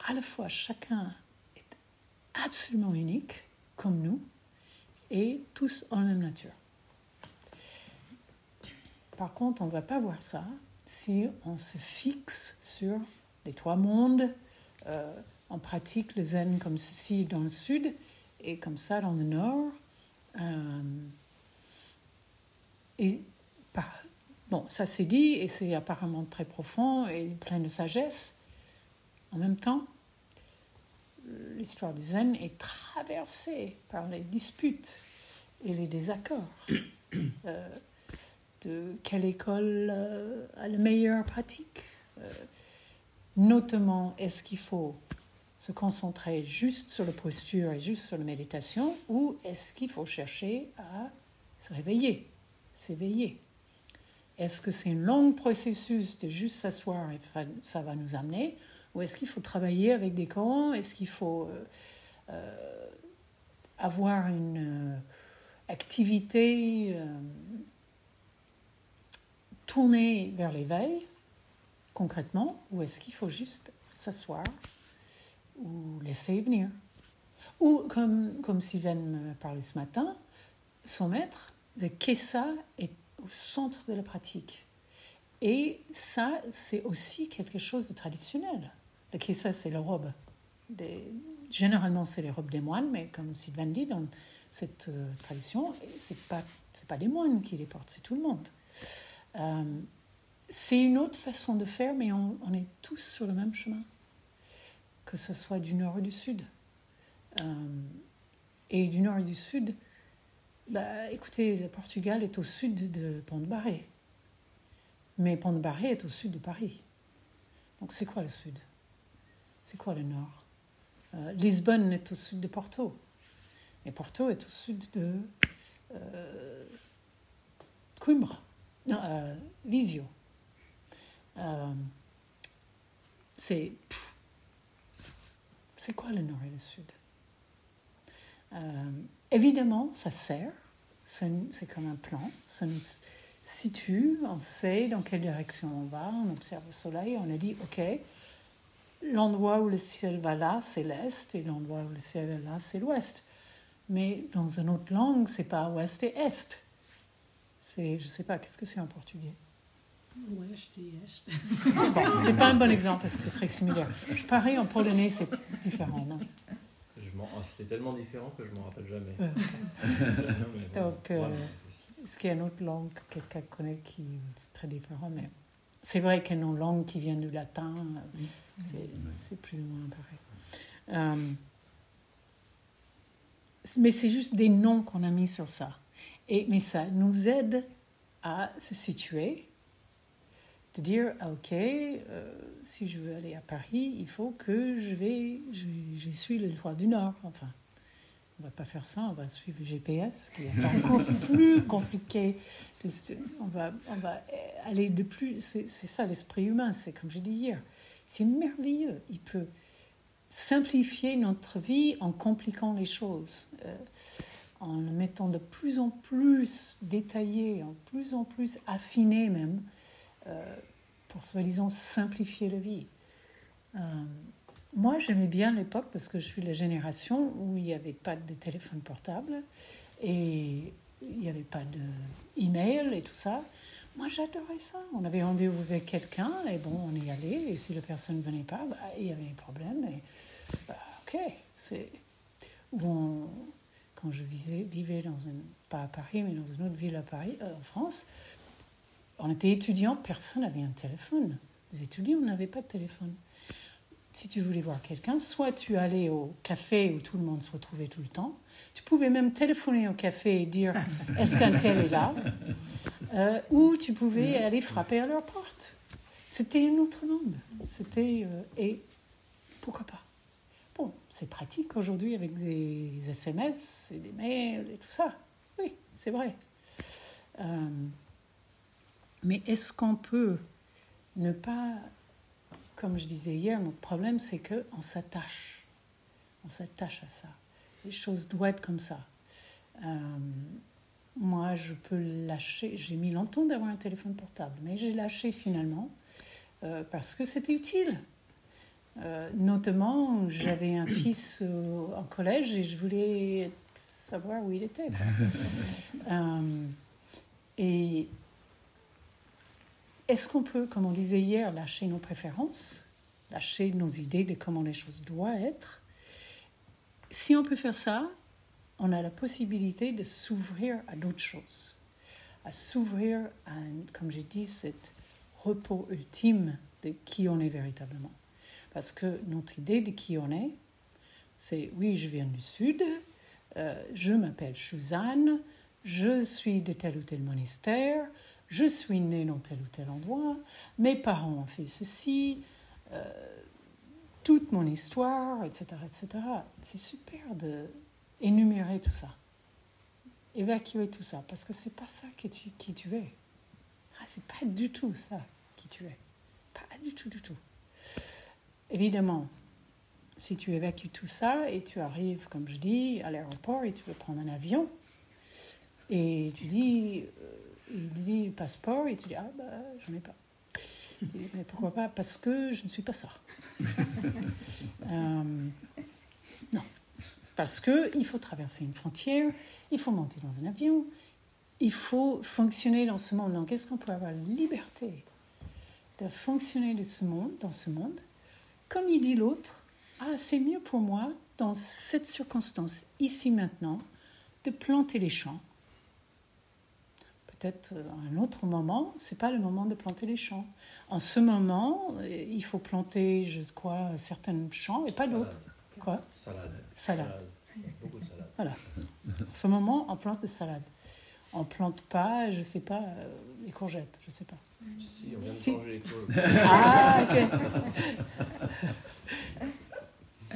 [SPEAKER 1] à la fois chacun est absolument unique, comme nous, et tous en même nature. Par contre, on ne va pas voir ça si on se fixe sur les trois mondes. Euh, on pratique le zen comme ceci dans le sud et comme ça dans le nord. Euh, et bon, ça c'est dit et c'est apparemment très profond et plein de sagesse. En même temps, l'histoire du zen est traversée par les disputes et les désaccords. Euh, de quelle école euh, a la meilleure pratique Notamment, est-ce qu'il faut se concentrer juste sur la posture et juste sur la méditation ou est-ce qu'il faut chercher à se réveiller, s'éveiller? Est-ce que c'est un long processus de juste s'asseoir et ça va nous amener ou est-ce qu'il faut travailler avec des corps? Est-ce qu'il faut euh, euh, avoir une euh, activité tournée vers l'éveil concrètement ou est-ce qu'il faut juste s'asseoir ou laisser venir. Ou comme, comme Sylvain me parlait ce matin, son maître, le Kessa est au centre de la pratique. Et ça, c'est aussi quelque chose de traditionnel. Le Kessa, c'est la robe. Généralement, c'est les robes des moines, mais comme Sylvain dit, dans cette euh, tradition, ce n'est pas, pas des moines qui les portent, c'est tout le monde. Euh, c'est une autre façon de faire, mais on est tous sur le même chemin que ce soit du nord ou du sud. Euh, et du nord et du sud, bah, écoutez, le Portugal est au sud de Pont-de-Barré. Mais Pont-de-Barré est au sud de Paris. Donc c'est quoi le sud? C'est quoi le nord? Euh, Lisbonne est au sud de Porto. Et Porto est au sud de euh, Coimbra. Non, euh, Visio. c'est c'est quoi le nord et le sud? Euh, Évidemment, ça sert, c'est comme un plan, ça situe, on sait dans quelle direction on va, on observe le soleil, on a dit, OK, l'endroit où le ciel va là, c'est l'est, et l'endroit où le ciel est là, c'est l'ouest. Mais dans une autre langue, c'est pas ouest et est. C'est, je sais pas, qu'est-ce que c'est en portugais?
[SPEAKER 2] Ouest est.
[SPEAKER 1] c'est pas un bon exemple parce que c'est très similaire. Pareil, en polonais, c'est différent. Non?
[SPEAKER 3] Oh, c'est tellement différent que je m'en rappelle jamais.
[SPEAKER 1] Donc, euh, est-ce qu'il y a une autre langue que quelqu'un connaît qui est très différent Mais c'est vrai qu'il y a une langue qui vient du latin. C'est plus ou moins pareil. Euh, mais c'est juste des noms qu'on a mis sur ça. Et, mais ça nous aide à se situer, de dire, ah, ok, euh, si je veux aller à Paris, il faut que je vais, je, je suis le droit du Nord, enfin. On va pas faire ça, on va suivre le GPS, qui est encore plus compliqué. On va, on va aller de plus. C'est ça l'esprit humain, c'est comme j'ai dit hier. C'est merveilleux. Il peut simplifier notre vie en compliquant les choses, euh, en le mettant de plus en plus détaillé, en plus en plus affiné même, pour soi-disant simplifier la vie. Euh, moi, j'aimais bien l'époque parce que je suis la génération où il n'y avait pas de téléphone portable et il n'y avait pas d'email et tout ça. Moi, j'adorais ça. On avait rendez-vous avec quelqu'un et bon, on y allait. Et si la personne ne venait pas, bah, il y avait un problème. Et, bah, ok, c'est. quand je vivais, vivais dans pas à Paris, mais dans une autre ville à Paris, euh, en France, on était étudiants, personne n'avait un téléphone. Les étudiants n'avaient pas de téléphone si tu voulais voir quelqu'un, soit tu allais au café où tout le monde se retrouvait tout le temps, tu pouvais même téléphoner au café et dire est-ce qu'un tel est là, euh, ou tu pouvais aller frapper à leur porte. C'était une autre monde. C'était euh, et pourquoi pas? Bon, c'est pratique aujourd'hui avec des SMS et des mails et tout ça. Oui, c'est vrai. Euh, mais est-ce qu'on peut ne pas comme je disais hier, mon problème, c'est qu'on s'attache. On s'attache à ça. Les choses doivent être comme ça. Euh, moi, je peux lâcher. J'ai mis longtemps d'avoir un téléphone portable, mais j'ai lâché finalement euh, parce que c'était utile. Euh, notamment, j'avais un fils en collège et je voulais savoir où il était. et est-ce qu'on peut, comme on disait hier, lâcher nos préférences, lâcher nos idées de comment les choses doivent être? Si on peut faire ça, on a la possibilité de s'ouvrir à d'autres choses, à s'ouvrir à, comme j'ai dit, cet repos ultime de qui on est véritablement. Parce que notre idée de qui on est, c'est oui, je viens du Sud, euh, je m'appelle Suzanne, je suis de tel ou tel monastère, je suis né dans tel ou tel endroit, mes parents ont fait ceci, euh, toute mon histoire, etc. etc. C'est super d'énumérer tout ça, évacuer tout ça, parce que c'est pas ça qui tu, qui tu es. Ah, c'est pas du tout ça qui tu es. Pas du tout, du tout. Évidemment, si tu évacues tout ça et tu arrives, comme je dis, à l'aéroport et tu veux prendre un avion, et tu dis, euh, il dit passeport, tu dis, ah bah, je ai pas. mais pourquoi pas? Parce que je ne suis pas ça. Euh, non. Parce qu'il faut traverser une frontière, il faut monter dans un avion, il faut fonctionner dans ce monde. Donc, est-ce qu'on peut avoir la liberté de fonctionner dans ce monde, dans ce monde? Comme il dit l'autre, ah, c'est mieux pour moi, dans cette circonstance, ici maintenant, de planter les champs peut-être un autre moment, c'est pas le moment de planter les champs. En ce moment, il faut planter, je crois, certains champs et pas d'autres. Quoi?
[SPEAKER 3] Salade.
[SPEAKER 1] Salade.
[SPEAKER 3] Beaucoup de salade.
[SPEAKER 1] Voilà. En ce moment, on plante des salades. On plante pas, je sais pas, euh, les courgettes, je sais pas.
[SPEAKER 3] Si, on vient de manger les courgettes.
[SPEAKER 1] Ah, ok.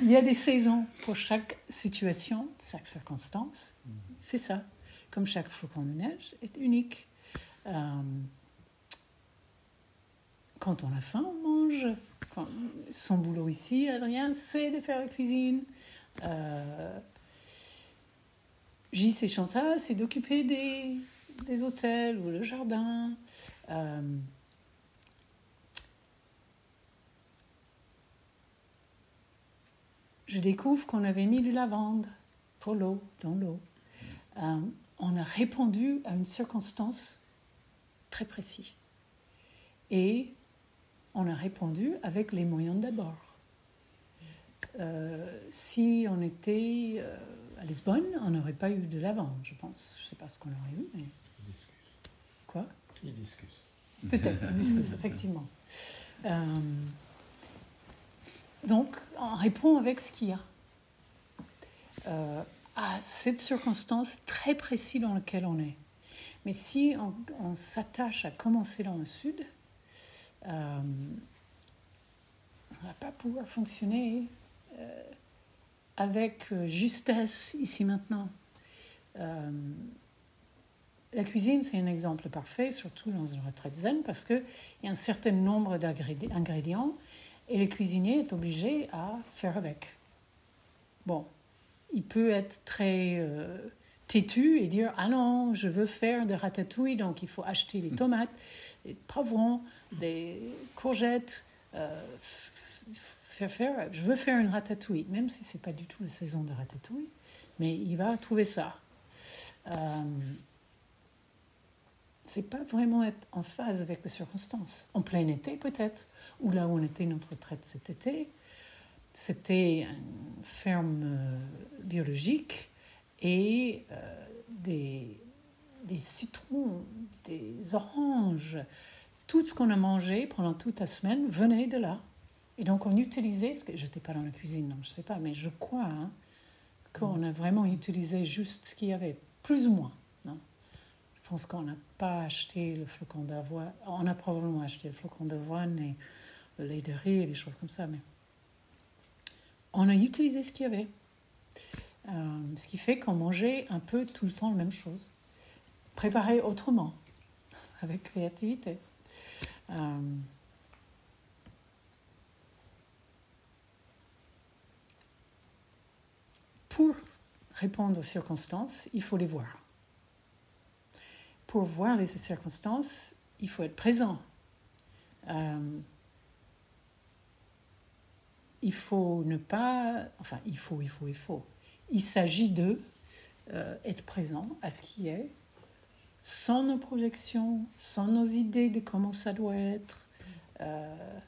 [SPEAKER 1] Il y a des saisons pour chaque situation, chaque circonstance. C'est ça comme chaque flocon de neige, est unique. Euh, quand on a faim, on mange. son boulot ici, Adrien, c'est de faire la cuisine. Euh, J.C. Chansa, c'est d'occuper des, des hôtels ou le jardin. Euh, je découvre qu'on avait mis du lavande pour l'eau, dans l'eau. Euh, on a répondu à une circonstance très précise. Et on a répondu avec les moyens d'abord. Euh, si on était euh, à Lisbonne, on n'aurait pas eu de lavande, je pense. Je ne sais pas ce qu'on aurait eu, mais...
[SPEAKER 4] Hibiscus.
[SPEAKER 1] Quoi?
[SPEAKER 4] Hibiscus.
[SPEAKER 1] Peut-être, hibiscus, effectivement. Euh, donc, on répond avec ce qu'il y a. À cette circonstance très précise dans laquelle on est. Mais si on, s'attache à commencer dans le sud, euh, on ne va pas pouvoir fonctionner euh, avec euh, justesse ici maintenant. La cuisine, c'est un exemple parfait, surtout dans une retraite zen, parce qu'il y a un certain nombre d'ingrédients et le cuisinier est obligé à faire avec. Bon, il peut être très euh, têtu et dire Ah non, je veux faire des ratatouilles, donc il faut acheter des tomates, des poivrons, des courgettes. euh, faire faire, je veux faire une ratatouille, même si c'est pas du tout la saison de ratatouille, mais il va trouver ça. Euh, c'est pas vraiment être en phase avec les circonstances. En plein été, peut-être, ou là où on était notre retraite cet été, c'était une ferme euh, biologique et euh, des, des citrons, des oranges, tout ce qu'on a mangé pendant toute la semaine venait de là. Et donc on utilisait, ce que j'étais pas dans la cuisine, donc je sais pas, mais je crois hein, qu'on a vraiment utilisé juste ce qu'il y avait, plus ou moins. Non? Je pense qu'on n'a pas acheté le flocon d'avoine. On a probablement acheté le flocon d'avoine et le lait de riz et des choses comme ça, mais on a utilisé ce qu'il y avait. Euh, ce qui fait qu'on mangeait un peu tout le temps la même chose, préparé autrement, avec créativité. Euh, pour répondre aux circonstances, il faut les voir. Pour voir les circonstances, il faut être présent. Euh, il faut ne pas, enfin, il faut, il faut, il faut. Il s'agit de euh, être présent à ce qui est, sans nos projections, sans nos idées de comment ça doit être, euh,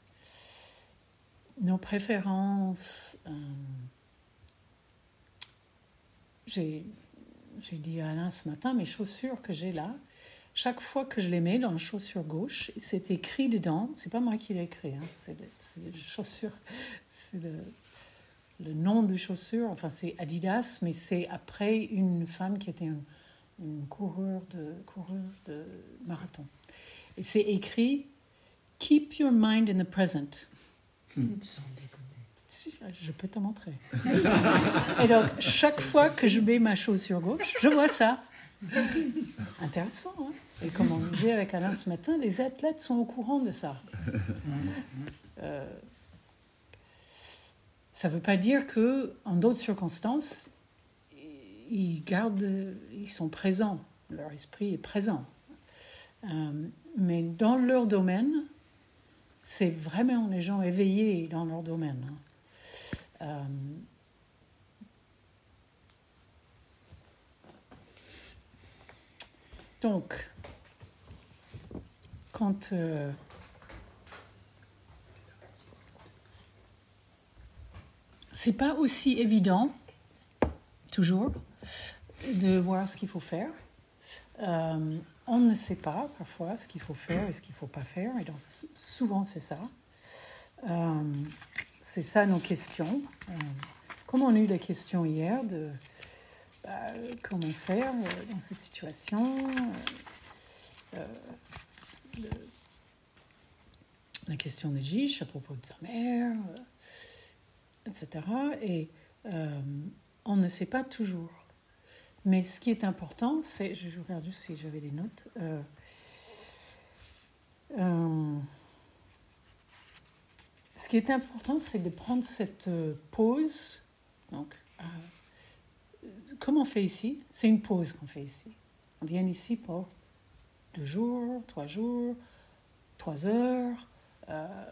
[SPEAKER 1] nos préférences. euh, j'ai j'ai dit à Alain ce matin, mes chaussures que j'ai là, chaque fois que je les mets dans la chaussure gauche, c'est écrit dedans, c'est pas moi qui l'ai écrit, hein, c'est le- chaussures, c'est le, le nom de chaussure, enfin c'est Adidas, mais c'est après une femme qui était une, une coureur de, coureur de marathon. Et c'est écrit Keep your mind in the present. Si, Je peux te montrer. Et donc, chaque fois que je mets ma chaussure gauche, je vois ça. Intéressant, hein Et comme on disait avec Alain ce matin, les athlètes sont au courant de ça. Euh, ça ne veut pas dire que, en d'autres circonstances, ils gardent, ils sont présents, leur esprit est présent. Euh, mais dans leur domaine, c'est vraiment les gens éveillés dans leur domaine. hein. Euh, donc, quand euh, c'est pas aussi évident, toujours, de voir ce qu'il faut faire. Euh, on ne sait pas parfois ce qu'il faut faire et ce qu'il ne faut pas faire, et donc souvent c'est ça. Euh, c'est ça nos questions. Euh, comme on a eu la question hier de bah, comment faire euh, dans cette situation, euh, euh, la question de Gish à propos de sa mère, euh, etc. Et euh, on ne sait pas toujours. Mais ce qui est important, c'est, je regarde juste si j'avais des notes. euh, euh, ce qui est important, c'est de prendre cette euh, pause. Donc, euh, comme on fait ici, c'est une pause qu'on fait ici. On vient ici pour deux jours, trois jours, trois heures, euh,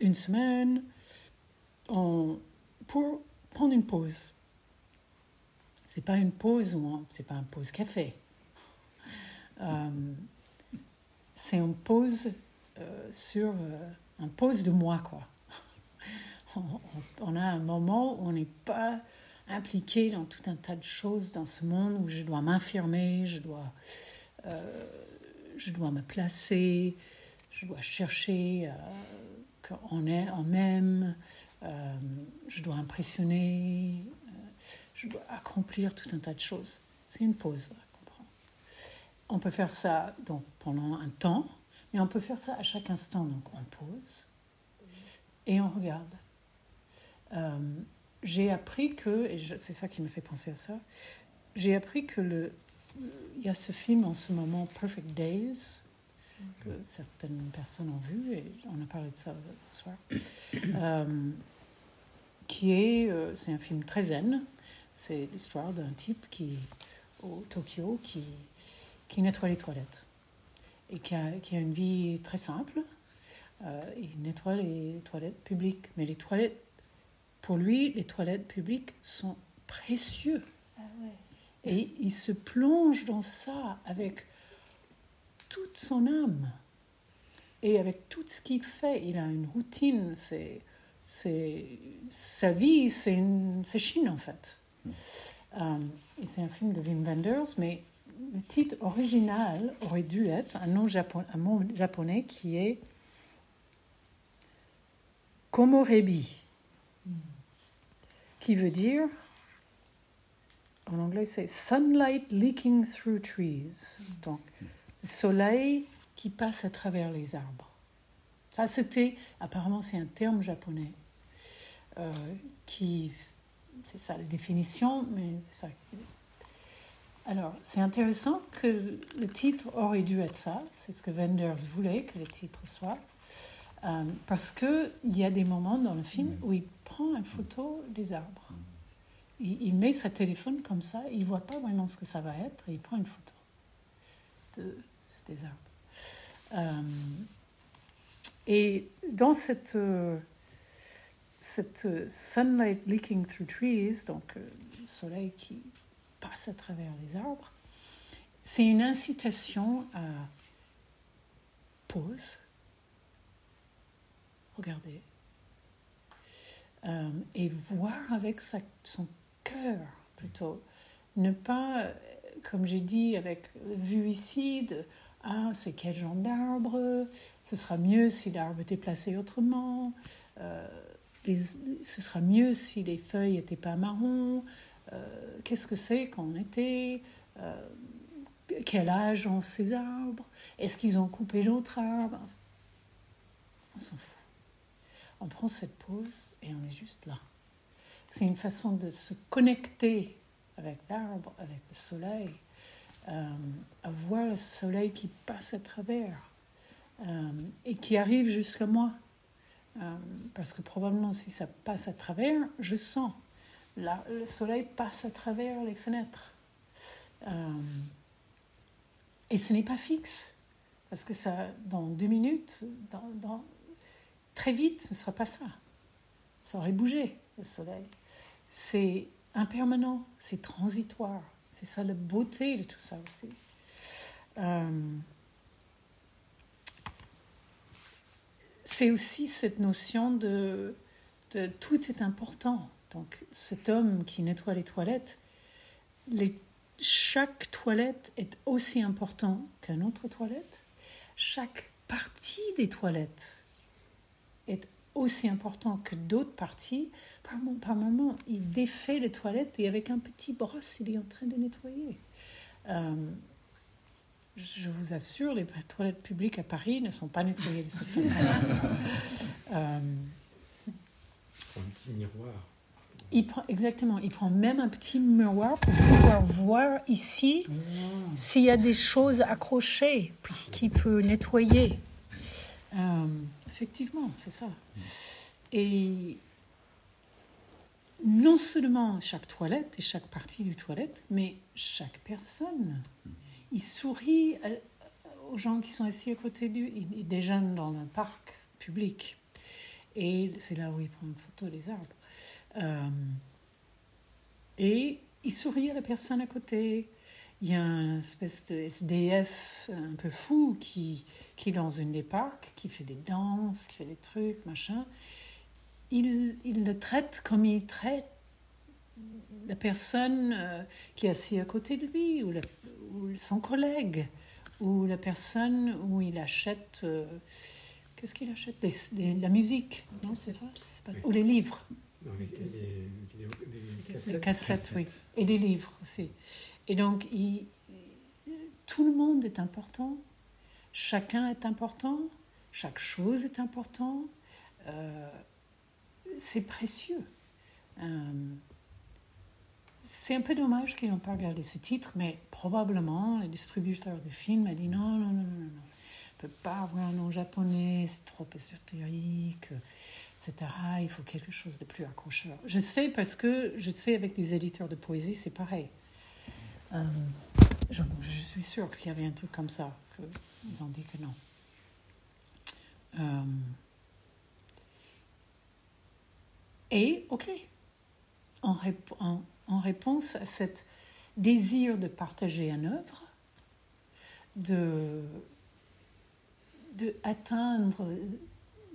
[SPEAKER 1] une semaine, pour prendre une pause. C'est pas une pause ou c'est pas une pause café. Euh, c'est une pause euh, sur un pause de moi quoi. on, on, a un moment où on n'est pas impliqué dans tout un tas de choses dans ce monde où je dois m'infirmer, je dois, je dois me placer, je dois chercher qu'on est en même, je dois impressionner, je dois accomplir tout un tas de choses. C'est une pause. On peut faire ça donc, pendant un temps, mais on peut faire ça à chaque instant. Donc on pose et on regarde. J'ai appris que, et c'est ça qui me fait penser à ça, j'ai appris que le, il y a ce film en ce moment, Perfect Days, que certaines personnes ont vu, et on a parlé de ça ce soir, euh, qui est, euh, c'est un film très zen, c'est l'histoire d'un type qui, au Tokyo qui, qui nettoie les toilettes et qui a, qui a une vie très simple. Euh, il nettoie les toilettes publiques, mais les toilettes, pour lui, les toilettes publiques sont précieux. Ah et il se plonge dans ça avec toute son âme et avec tout ce qu'il fait. Il a une routine, c'est, c'est sa vie, c'est, c'est Chine en fait. Euh, et c'est un film de Wim Wenders, mais le titre original aurait dû être un, nom japon, un mot japonais qui est Komorebi, qui veut dire, en anglais c'est Sunlight leaking through trees, donc le soleil qui passe à travers les arbres. Ça c'était, apparemment c'est un terme japonais euh, qui c'est ça la définition, mais c'est ça. Alors, c'est intéressant que le titre aurait dû être ça. C'est ce que Wenders voulait que le titre soit. Euh, parce qu'il y a des moments dans le film où il prend une photo des arbres. Il, met sa téléphone comme ça, il ne voit pas vraiment ce que ça va être, et il prend une photo de, des arbres. Euh, et dans cette. Euh, cette euh, sunlight leaking through trees, donc le soleil qui passe à travers les arbres, c'est une incitation à pause, regarder, euh, et voir avec son cœur plutôt. Ne pas, comme j'ai dit, avec vue ici, de, ah, c'est quel genre d'arbre, ce sera mieux si l'arbre était placé autrement ce sera mieux si les feuilles n'étaient pas marron. Euh, qu'est-ce que c'est quand on était? Euh, Quel âge ont ces arbres? Est-ce qu'ils ont coupé l'autre arbre? On s'en fout. On prend cette pause et on est juste là. C'est une façon de se connecter avec l'arbre, avec le soleil, euh, à voir le soleil qui passe à travers et qui arrive jusqu'à moi. Euh, parce que probablement si ça passe à travers, je sens. Là, le soleil passe à travers les fenêtres. Euh, et ce n'est pas fixe. Parce que ça, dans deux minutes, dans, dans, très vite, ce ne sera pas ça. Ça aurait bougé, le soleil. C'est impermanent, c'est transitoire. C'est ça la beauté de tout ça aussi. Euh, c'est aussi cette notion de, tout est important. Donc cet homme qui nettoie les toilettes, chaque toilette est aussi important qu'une autre toilette. Chaque partie des toilettes aussi important que d'autres parties. Par, par moment, il défait les toilettes et avec un petit brosse, il est en train de nettoyer. Euh, je vous assure, les toilettes publiques à Paris ne sont pas nettoyées de cette façon-là. euh,
[SPEAKER 3] un petit miroir.
[SPEAKER 1] Il prend, exactement, il prend même un petit miroir pour pouvoir voir ici s'il y a des choses accrochées qu'il peut nettoyer. Euh, effectivement, c'est ça. Et non seulement chaque toilette et chaque partie du toilette, mais chaque personne. Il sourit à- aux gens qui sont assis à côté de lui. Il déjeune dans un parc public. Et c'est là où il prend une photo des arbres. Euh, et il sourit à la personne à côté. Il y a une espèce de SDF un peu fou qui, qui est dans une des parcs, qui fait des danses, qui fait des trucs, machin. Il, il le traite comme il traite la personne euh, qui est assise à côté de lui, ou, la- ou son collègue, ou la personne où il achète. euh, Qu'est-ce qu'il achète? Des- des- La musique, non, c'est vrai C'est pas-
[SPEAKER 3] Oui.
[SPEAKER 1] Ou les livres.
[SPEAKER 3] Non, les, les vidéos, les cassettes.
[SPEAKER 1] Les cassettes, oui. Et des livres aussi. Et donc, il- tout le monde est important. Chacun est important. Chaque chose est important. Euh, c'est précieux. Euh, c'est un peu dommage qu'ils n'ont pas regardé ce titre, mais probablement le distributeur du film a dit non, non, non, non, non, non. On ne peut pas avoir un nom japonais, c'est trop ésotérique, etc. Il faut quelque chose de plus accrocheur. Je sais parce que je sais avec des éditeurs de poésie, c'est pareil. Euh, je, je suis sûre qu'il y avait un truc comme ça, qu'ils ont dit que non. Euh, et, ok, en, rép- en- en réponse à cet désir de partager une œuvre, de, de atteindre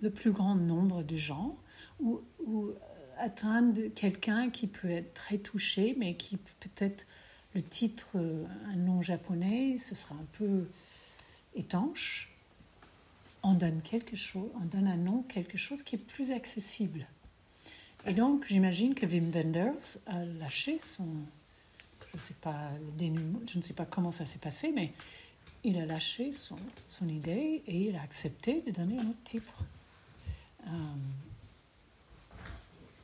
[SPEAKER 1] le plus grand nombre de gens, ou, ou atteindre quelqu'un qui peut être très touché, mais qui peut-être le titre, euh, un nom japonais, ce sera un peu étanche. On donne quelque chose, on donne un nom, quelque chose qui est plus accessible. Et donc, j'imagine que Wim Wenders a lâché son, je sais pas, je ne sais pas comment ça s'est passé, mais il a lâché son, son idée et il a accepté de donner un autre titre. Euh,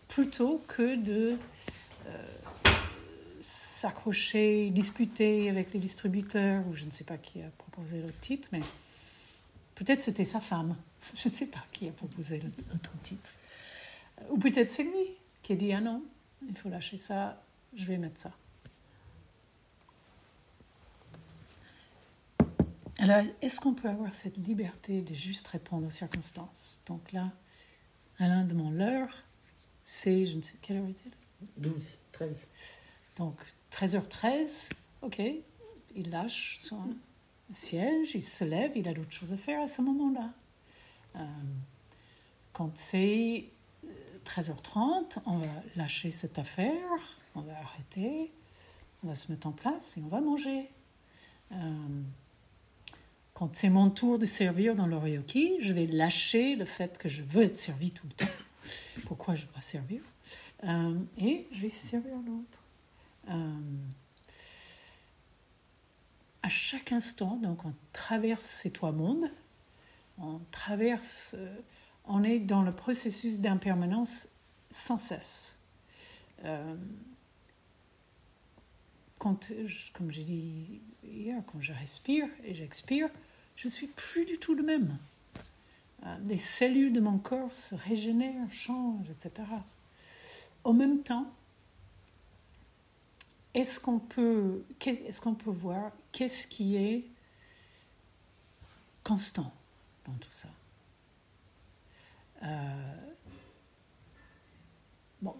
[SPEAKER 1] plutôt que de euh, s'accrocher, disputer avec les distributeurs, ou je ne sais pas qui a proposé le titre, mais peut-être c'était sa femme. Je ne sais pas qui a proposé l'autre titre. Ou peut-être c'est lui qui a dit Ah non, il faut lâcher ça, je vais mettre ça. Alors, est-ce qu'on peut avoir cette liberté de juste répondre aux circonstances? Donc là, Alain demande l'heure, c'est, je ne sais quelle heure est-elle
[SPEAKER 2] 12, 13.
[SPEAKER 1] Donc 13h13, ok, il lâche son siège, il se lève, il a d'autres choses à faire à ce moment-là. Euh, quand c'est euh, 13h30, on va lâcher cette affaire, on va arrêter, on va se mettre en place et on va manger. Euh, quand c'est mon tour de servir dans l'orioki, je vais lâcher le fait que je veux être servi tout le temps. Pourquoi je dois servir? Euh, Et je vais servir l'autre. Euh, à chaque instant, donc on traverse ces trois mondes, on traverse, euh, on est dans le processus d'impermanence sans cesse. Euh, comme j'ai dit hier, quand je respire et j'expire, je suis plus du tout le même. Les cellules de mon corps se régénèrent, changent, etc. Au même temps, est-ce qu'on peut, qu'on peut voir qu'est-ce qui est constant dans tout ça? Euh, Bon,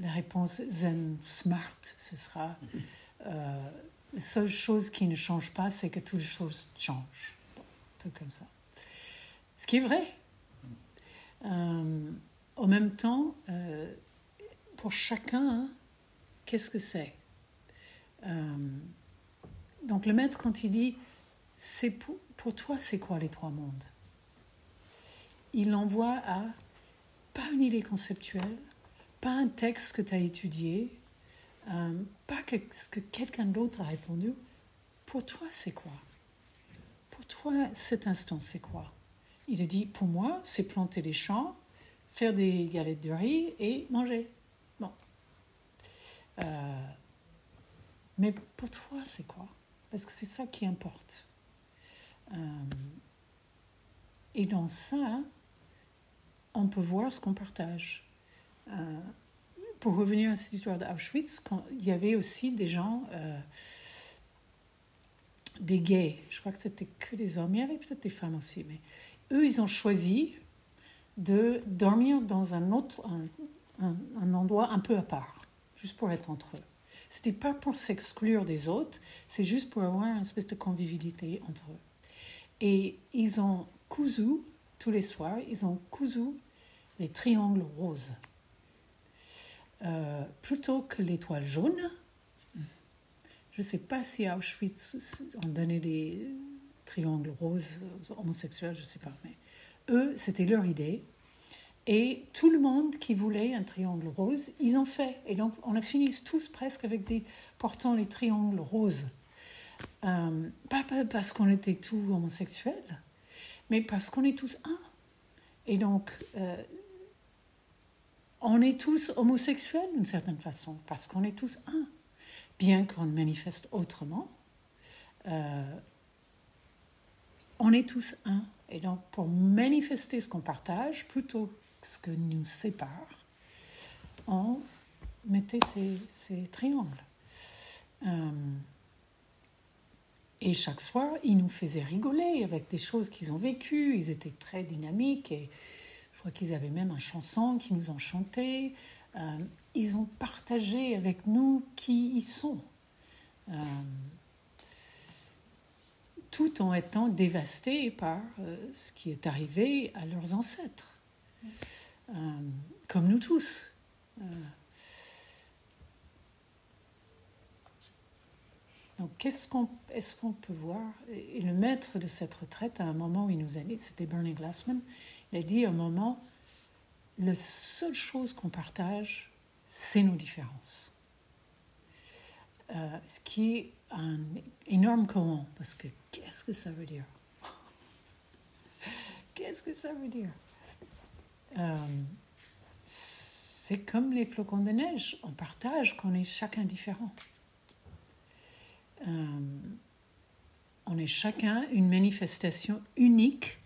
[SPEAKER 1] la réponse Zen Smart, ce sera euh, la seule chose qui ne change pas, c'est que toutes les choses changent. Bon, truc comme ça. Ce qui est vrai. Euh, en même temps, euh, pour chacun, hein, qu'est-ce que c'est Euh, Donc le maître, quand il dit, c'est pour, toi, c'est quoi les trois mondes? Il l'envoie à pas une idée conceptuelle, pas un texte que tu as étudié, euh, pas ce que quelqu'un d'autre a répondu. Pour toi, c'est quoi? Pour toi, cet instant, c'est quoi? Il dit, pour moi, c'est planter des champs, faire des galettes de riz et manger. Euh, mais pour toi, c'est quoi? Parce que c'est ça qui importe. Euh, et dans ça, on peut voir ce qu'on partage. Euh, pour revenir à cette histoire d'Auschwitz, il y avait aussi des gens, des gays, je crois que c'était que des hommes, il y avait peut-être des femmes aussi, mais eux, ils ont choisi de dormir dans un autre, un endroit un peu à part, juste pour être entre eux. C'était pas pour s'exclure des autres, c'est juste pour avoir une espèce de convivialité entre eux. Et ils ont cousu, tous les soirs, ils ont cousu les triangles roses. Euh, plutôt que l'étoile jaune. Je ne sais pas si Auschwitz on donnait des triangles roses aux homosexuels, je ne sais pas. Mais eux, c'était leur idée. Et tout le monde qui voulait un triangle rose, ils ont fait. Et donc, on a fini tous presque avec des portant les triangles roses. Euh, pas parce qu'on était tous homosexuels, mais parce qu'on est tous un. Et donc, euh, on est tous homosexuels d'une certaine façon, parce qu'on est tous un. Bien qu'on manifeste autrement, euh, on est tous un. Et donc, pour manifester ce qu'on partage, plutôt ce que nous sépare, on mettait ces, triangles. Euh, et chaque soir, ils nous faisaient rigoler avec des choses qu'ils ont vécues. Ils étaient très dynamiques et je crois qu'ils avaient même un chanson qui nous enchantait. Euh, ils ont partagé avec nous qui ils sont. Euh, tout en étant dévastés par ce qui est arrivé à leurs ancêtres. Euh, comme nous tous. Euh, donc, qu'est-ce qu'on, est-ce qu'on peut voir? Et le maître de cette retraite, à un moment où il nous a dit, c'était Bernie Glassman, il a dit à un moment, la seule chose qu'on partage, c'est nos différences. Euh, ce qui est un énorme courant, parce que qu'est-ce que ça veut dire? Qu'est-ce que ça veut dire? Euh, c'est comme les flocons de neige, on partage qu'on est chacun différent. Euh, on est chacun une manifestation unique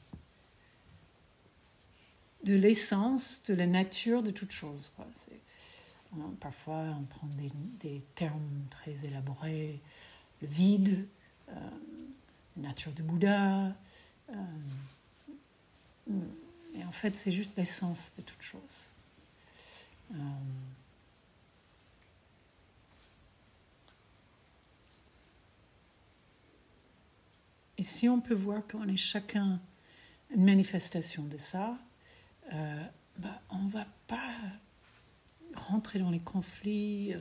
[SPEAKER 1] de l'essence, de la nature de toute chose. parfois, on prend des, termes très élaborés, le vide, euh, la nature de Bouddha. Et en fait, c'est juste l'essence de toute chose. Euh, et si on peut voir qu'on est chacun une manifestation de ça, euh, bah, on ne va pas rentrer dans les conflits,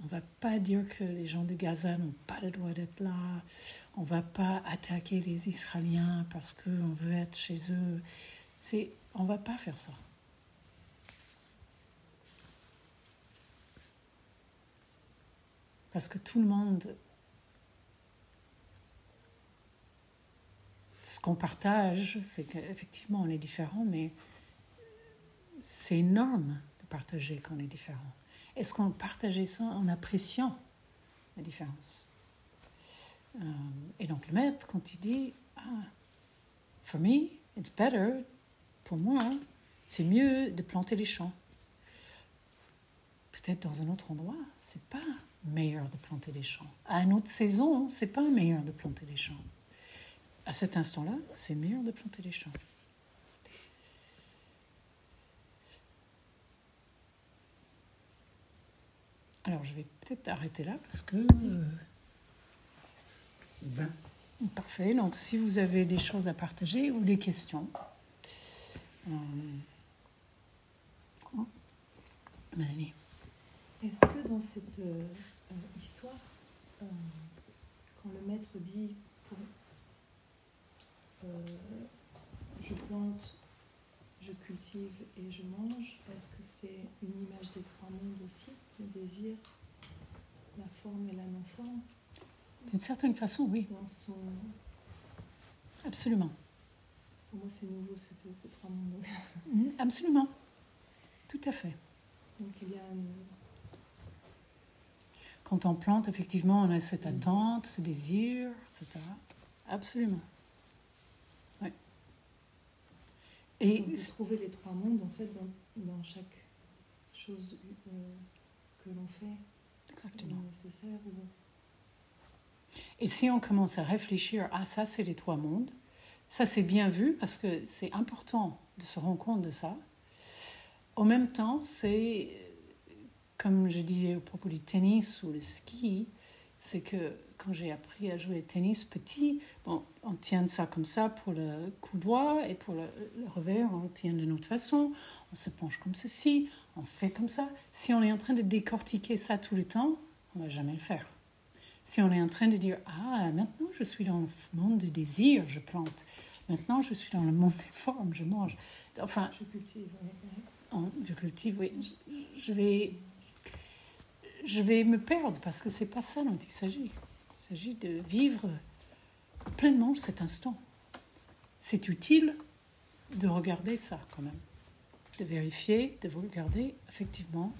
[SPEAKER 1] on ne va pas dire que les gens de Gaza n'ont pas le droit d'être là, on ne va pas attaquer les Israéliens parce qu'on veut être chez eux. C'est, on va pas faire ça. Parce que tout le monde, ce qu'on partage, c'est qu'effectivement on est différent, mais c'est énorme de partager qu'on est différent. Est-ce qu'on partageait ça en appréciant la différence? Euh, Et donc le maître, quand il dit, ah, for me, it's better pour moi, c'est mieux de planter les champs. Peut-être dans un autre endroit, c'est pas meilleur de planter les champs. À une autre saison, c'est pas meilleur de planter les champs. À cet instant-là, c'est meilleur de planter les champs. Alors, je vais peut-être arrêter là parce que. Parfait. Donc, si vous avez des choses à partager ou des questions. Euh,
[SPEAKER 2] Est-ce que dans cette euh, euh, histoire, quand le maître dit pour, je plante, je cultive et je mange, est-ce que c'est une image des trois mondes aussi, le désir, la forme et la non-forme?
[SPEAKER 1] D'une certaine façon, oui.
[SPEAKER 2] Dans son...
[SPEAKER 1] Absolument.
[SPEAKER 2] Pour moi, c'est nouveau, ces trois mondes.
[SPEAKER 1] Absolument. Tout à fait.
[SPEAKER 2] Donc, il y a
[SPEAKER 1] Quand on plante, effectivement, on a cette attente, ce désir, etc. Absolument. Oui. Et
[SPEAKER 2] On peut trouver les trois mondes en fait dans, dans chaque chose euh, que l'on fait,
[SPEAKER 1] exactement.
[SPEAKER 2] nécessaire ou
[SPEAKER 1] Et si on commence à réfléchir, ah ça c'est les trois mondes, ça c'est bien vu parce que c'est important de se rendre compte de ça. En même temps, c'est, comme je disais au propos du tennis ou le ski, c'est que quand j'ai appris à jouer au tennis petit, bon, on tient ça comme ça pour le couloir et pour le, le revers, on tient d'une autre façon, on se penche comme ceci, on fait comme ça. Si on est en train de décortiquer ça tout le temps, on va jamais le faire. Si on est en train de dire Ah, maintenant je suis dans le monde du désir, je plante. Maintenant je suis dans le monde des formes, je mange. Enfin,
[SPEAKER 2] je cultive.
[SPEAKER 1] en- je cultive, oui. Je, je vais, je vais me perdre parce que c'est pas ça dont il s'agit. Il s'agit de vivre pleinement cet instant. C'est utile de regarder ça quand même, de vérifier, de vous regarder effectivement.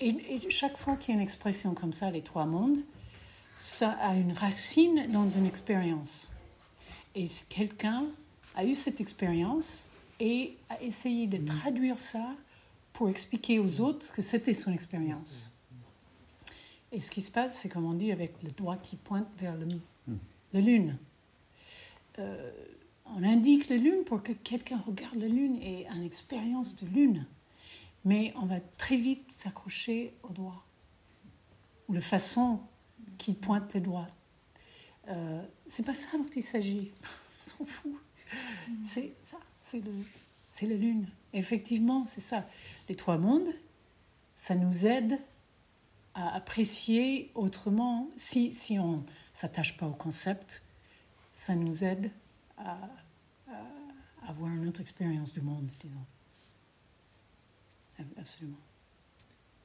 [SPEAKER 1] Et, et chaque fois qu'il y a une expression comme ça, les trois mondes, ça a une racine dans une expérience. Et quelqu'un a eu cette expérience et a essayé de traduire ça pour expliquer aux autres que c'était son expérience. Et ce qui se passe, c'est comme on dit avec le doigt qui pointe vers le, la lune. Euh, on indique la lune pour que quelqu'un regarde la lune et ait une expérience de lune. Mais on va très vite s'accrocher au doigt. Ou la façon qui pointe le doigt. Euh, c'est pas ça dont il s'agit. On s'en fout. C'est ça, c'est le, c'est la lune. Effectivement, c'est ça. Les trois mondes, ça nous aide à apprécier autrement. Si, si on ne s'attache pas au concept, ça nous aide à, à avoir une autre expérience du monde, disons. Absolument.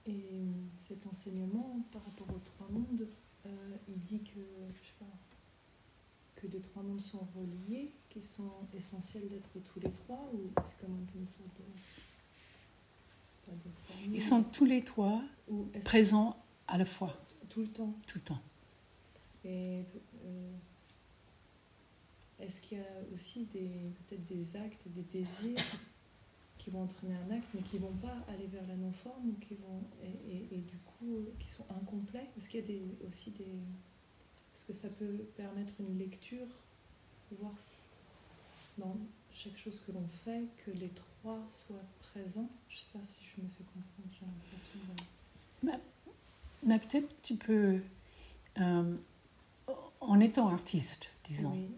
[SPEAKER 2] Et euh, cet enseignement par rapport aux trois mondes, euh, il dit que, je sais pas, que les trois mondes sont reliés, qu'ils sont essentiels d'être tous les trois, ou c'est comme un peu une sorte de. pas de formule,
[SPEAKER 1] Ils sont tous les trois présents à la fois,
[SPEAKER 2] tout le temps.
[SPEAKER 1] tout le temps.
[SPEAKER 2] Et euh, est-ce qu'il y a aussi des, peut-être des actes, des désirs qui vont entraîner un acte, mais qui ne vont pas aller vers la non-forme, qui vont, et, et- et du coup, euh, qui sont incomplets. Est-ce qu'il y a des, aussi des... Est-ce que ça peut permettre une lecture, voir si- dans chaque chose que l'on fait, que les trois soient présents? Je ne sais pas si je me fais comprendre, j'ai l'impression de...
[SPEAKER 1] Mais peut-être tu peux, euh, en étant artiste, disons,
[SPEAKER 2] Oui,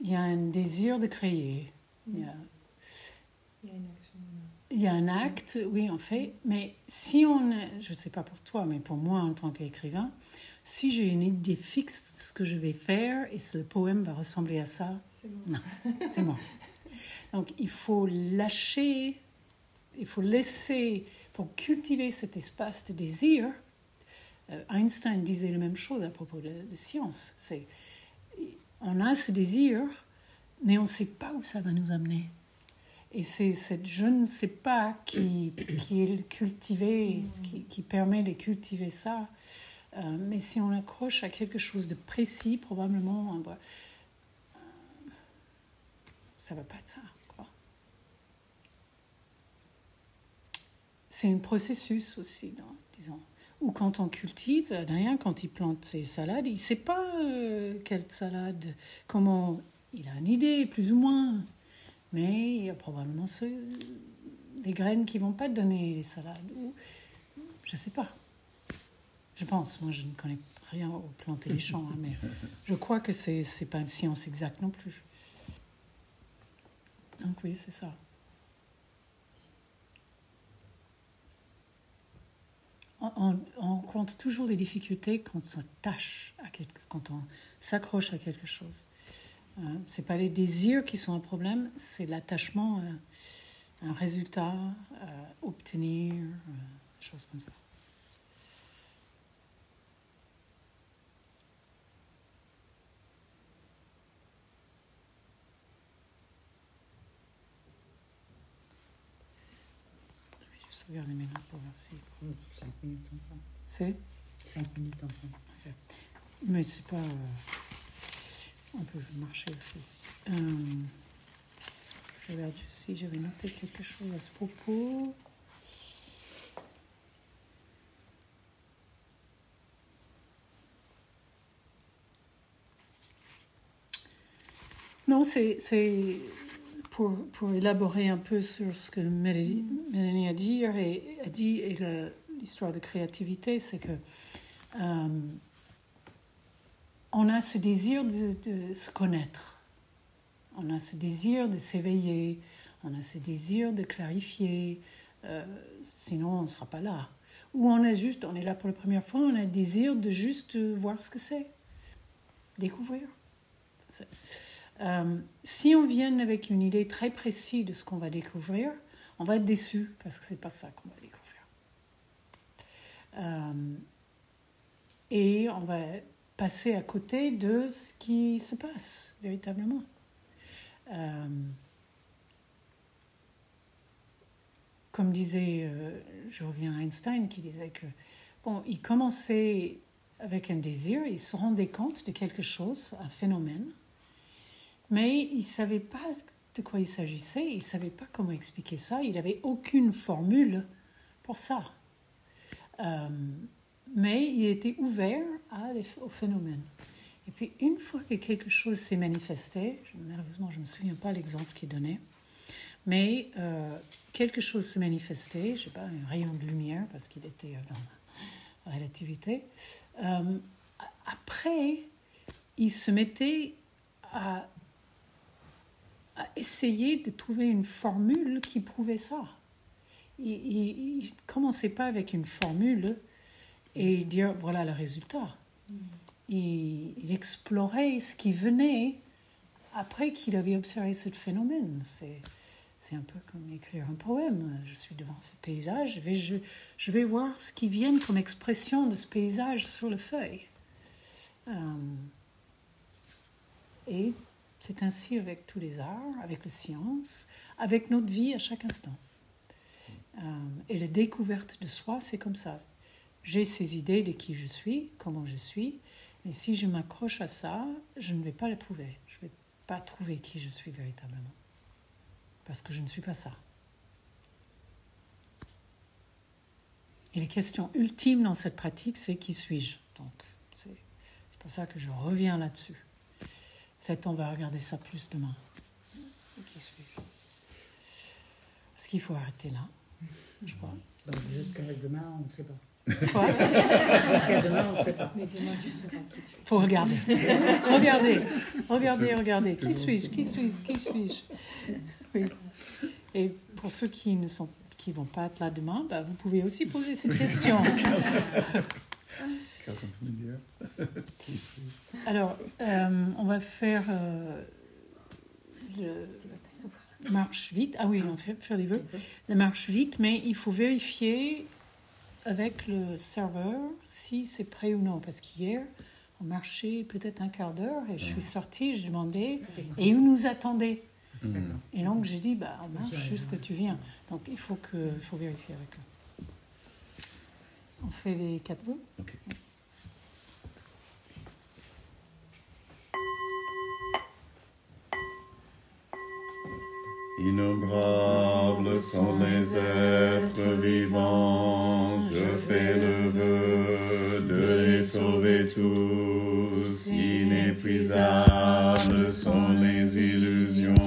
[SPEAKER 1] il y a un désir de créer, il y a,
[SPEAKER 2] il y a une action.
[SPEAKER 1] il y a un acte, oui, en fait, mais si on, est- je ne sais pas pour toi, mais pour moi en tant qu'écrivain, si j'ai une idée fixe de ce que je vais faire et ce poème va ressembler à ça,
[SPEAKER 2] bon.
[SPEAKER 1] Non. c'est mort. Donc il faut lâcher, il faut laisser, pour cultiver cet espace de désir. Euh, Einstein disait la même chose à propos de la science. C'est, on a ce désir, mais on ne sait pas où ça va nous amener. Et c'est cette je ne sais pas qui, qui est le cultivé, qui, qui permet de cultiver ça. Euh, mais si on accroche à quelque chose de précis, probablement, va- ça va pas être ça. C'est un processus aussi, disons. Ou quand on cultive, rien, quand il plante ses salades, il ne sait pas euh, quelle salade, comment. Il a une idée, plus ou moins. Mais il y a probablement ce- des graines qui vont pas donner les salades. Ou, je sais pas. Je pense, moi je ne connais rien au planter les champs, mais je crois que c'est n'est pas une science exacte non plus. Donc oui, c'est ça. On, on- rencontre toujours des difficultés quand on s'attache à quelque, quand on s'accroche à quelque chose. Euh, c'est pas les désirs qui sont un problème, c'est l'attachement à un résultat, à obtenir, euh, des choses comme ça. Je vais juste regarder mes notes pour voir si
[SPEAKER 4] 5 minutes enfin.
[SPEAKER 1] c'est?
[SPEAKER 4] 5 minutes enfin.
[SPEAKER 1] Mais c'est pas. euh, on peut marcher aussi. Euh, Je regarde j'avais noté quelque chose à ce propos. Non, c'est pour, pour élaborer un peu sur ce que Mélanie, a dit et, et l'histoire de créativité, c'est que euh, on a ce désir de, se connaître, on a ce désir de s'éveiller, on a ce désir de clarifier, euh, sinon on ne sera pas là. Ou on est juste, on est là pour la première fois, on a le désir de juste voir ce que c'est, découvrir. Euh, si on vient avec une idée très précise de ce qu'on va découvrir, on va être déçu parce que c'est pas ça qu'on va découvrir. Euh, et on va passer à côté de ce qui se passe véritablement. Euh, comme disait, euh, je reviens à Einstein qui disait que, bon, il commençait avec un désir, il se rendait compte de quelque chose, un phénomène, mais il ne savait pas de quoi il s'agissait, il ne savait pas comment expliquer ça, il n'avait aucune formule pour ça. Euh, mais il était ouvert au phénomène. Et puis une fois que quelque chose s'est manifesté, malheureusement je ne me souviens pas l'exemple qu'il donnait, mais euh, quelque chose s'est manifesté, je ne sais pas, un rayon de lumière, parce qu'il était euh, dans la relativité. Euh, après, il se mettait à à essayer de trouver une formule qui prouvait ça. Il ne commençait pas avec une formule et dire voilà le résultat. Il, explorait ce qui venait après qu'il avait observé ce phénomène. C'est, c'est un peu comme écrire un poème. Je suis devant ce paysage, je vais, je, je vais voir ce qui vient comme expression de ce paysage sur le feuille. Euh, et c'est ainsi avec tous les arts, avec les sciences, avec notre vie à chaque instant. Euh, et la découverte de soi, c'est comme ça. J'ai ces idées de qui je suis, comment je suis, mais si je m'accroche à ça, je ne vais pas la trouver. Je ne vais pas trouver qui je suis véritablement. Parce que je ne suis pas ça. Et les questions ultimes dans cette pratique, c'est qui suis-je? Donc, c'est pour ça que je reviens là-dessus. Peut-être on va regarder ça plus demain. Qui suis-je? Parce qu'il faut arrêter là, je crois.
[SPEAKER 4] Donc jusqu'à demain, on ne sait pas.
[SPEAKER 1] Quoi
[SPEAKER 4] Jusqu'à demain, on ne sait pas.
[SPEAKER 2] Mais demain, tu seras qui tu es.
[SPEAKER 1] faut regarder. Regardez, regardez, regardez. Qui suis-je Qui suis-je Qui suis-je? Oui. Et pour ceux qui ne sont, qui vont pas être là demain, bah, vous pouvez aussi poser cette question. Alors, euh, on va faire euh, le marche vite. Ah oui, on va faire- faire des vœux. La marche vite, mais il faut vérifier avec le serveur si c'est prêt ou non. Parce qu'hier, on marchait peut-être un quart d'heure et je suis sortie, je demandais et où nous attendez Et donc j'ai dit, bah, on marche jusque tu viens. Donc il faut, que, faut vérifier avec eux. On fait les quatre
[SPEAKER 5] Ok. Innombrables sont les êtres vivants, je fais le vœu de les sauver tous. Inépuisables sont les illusions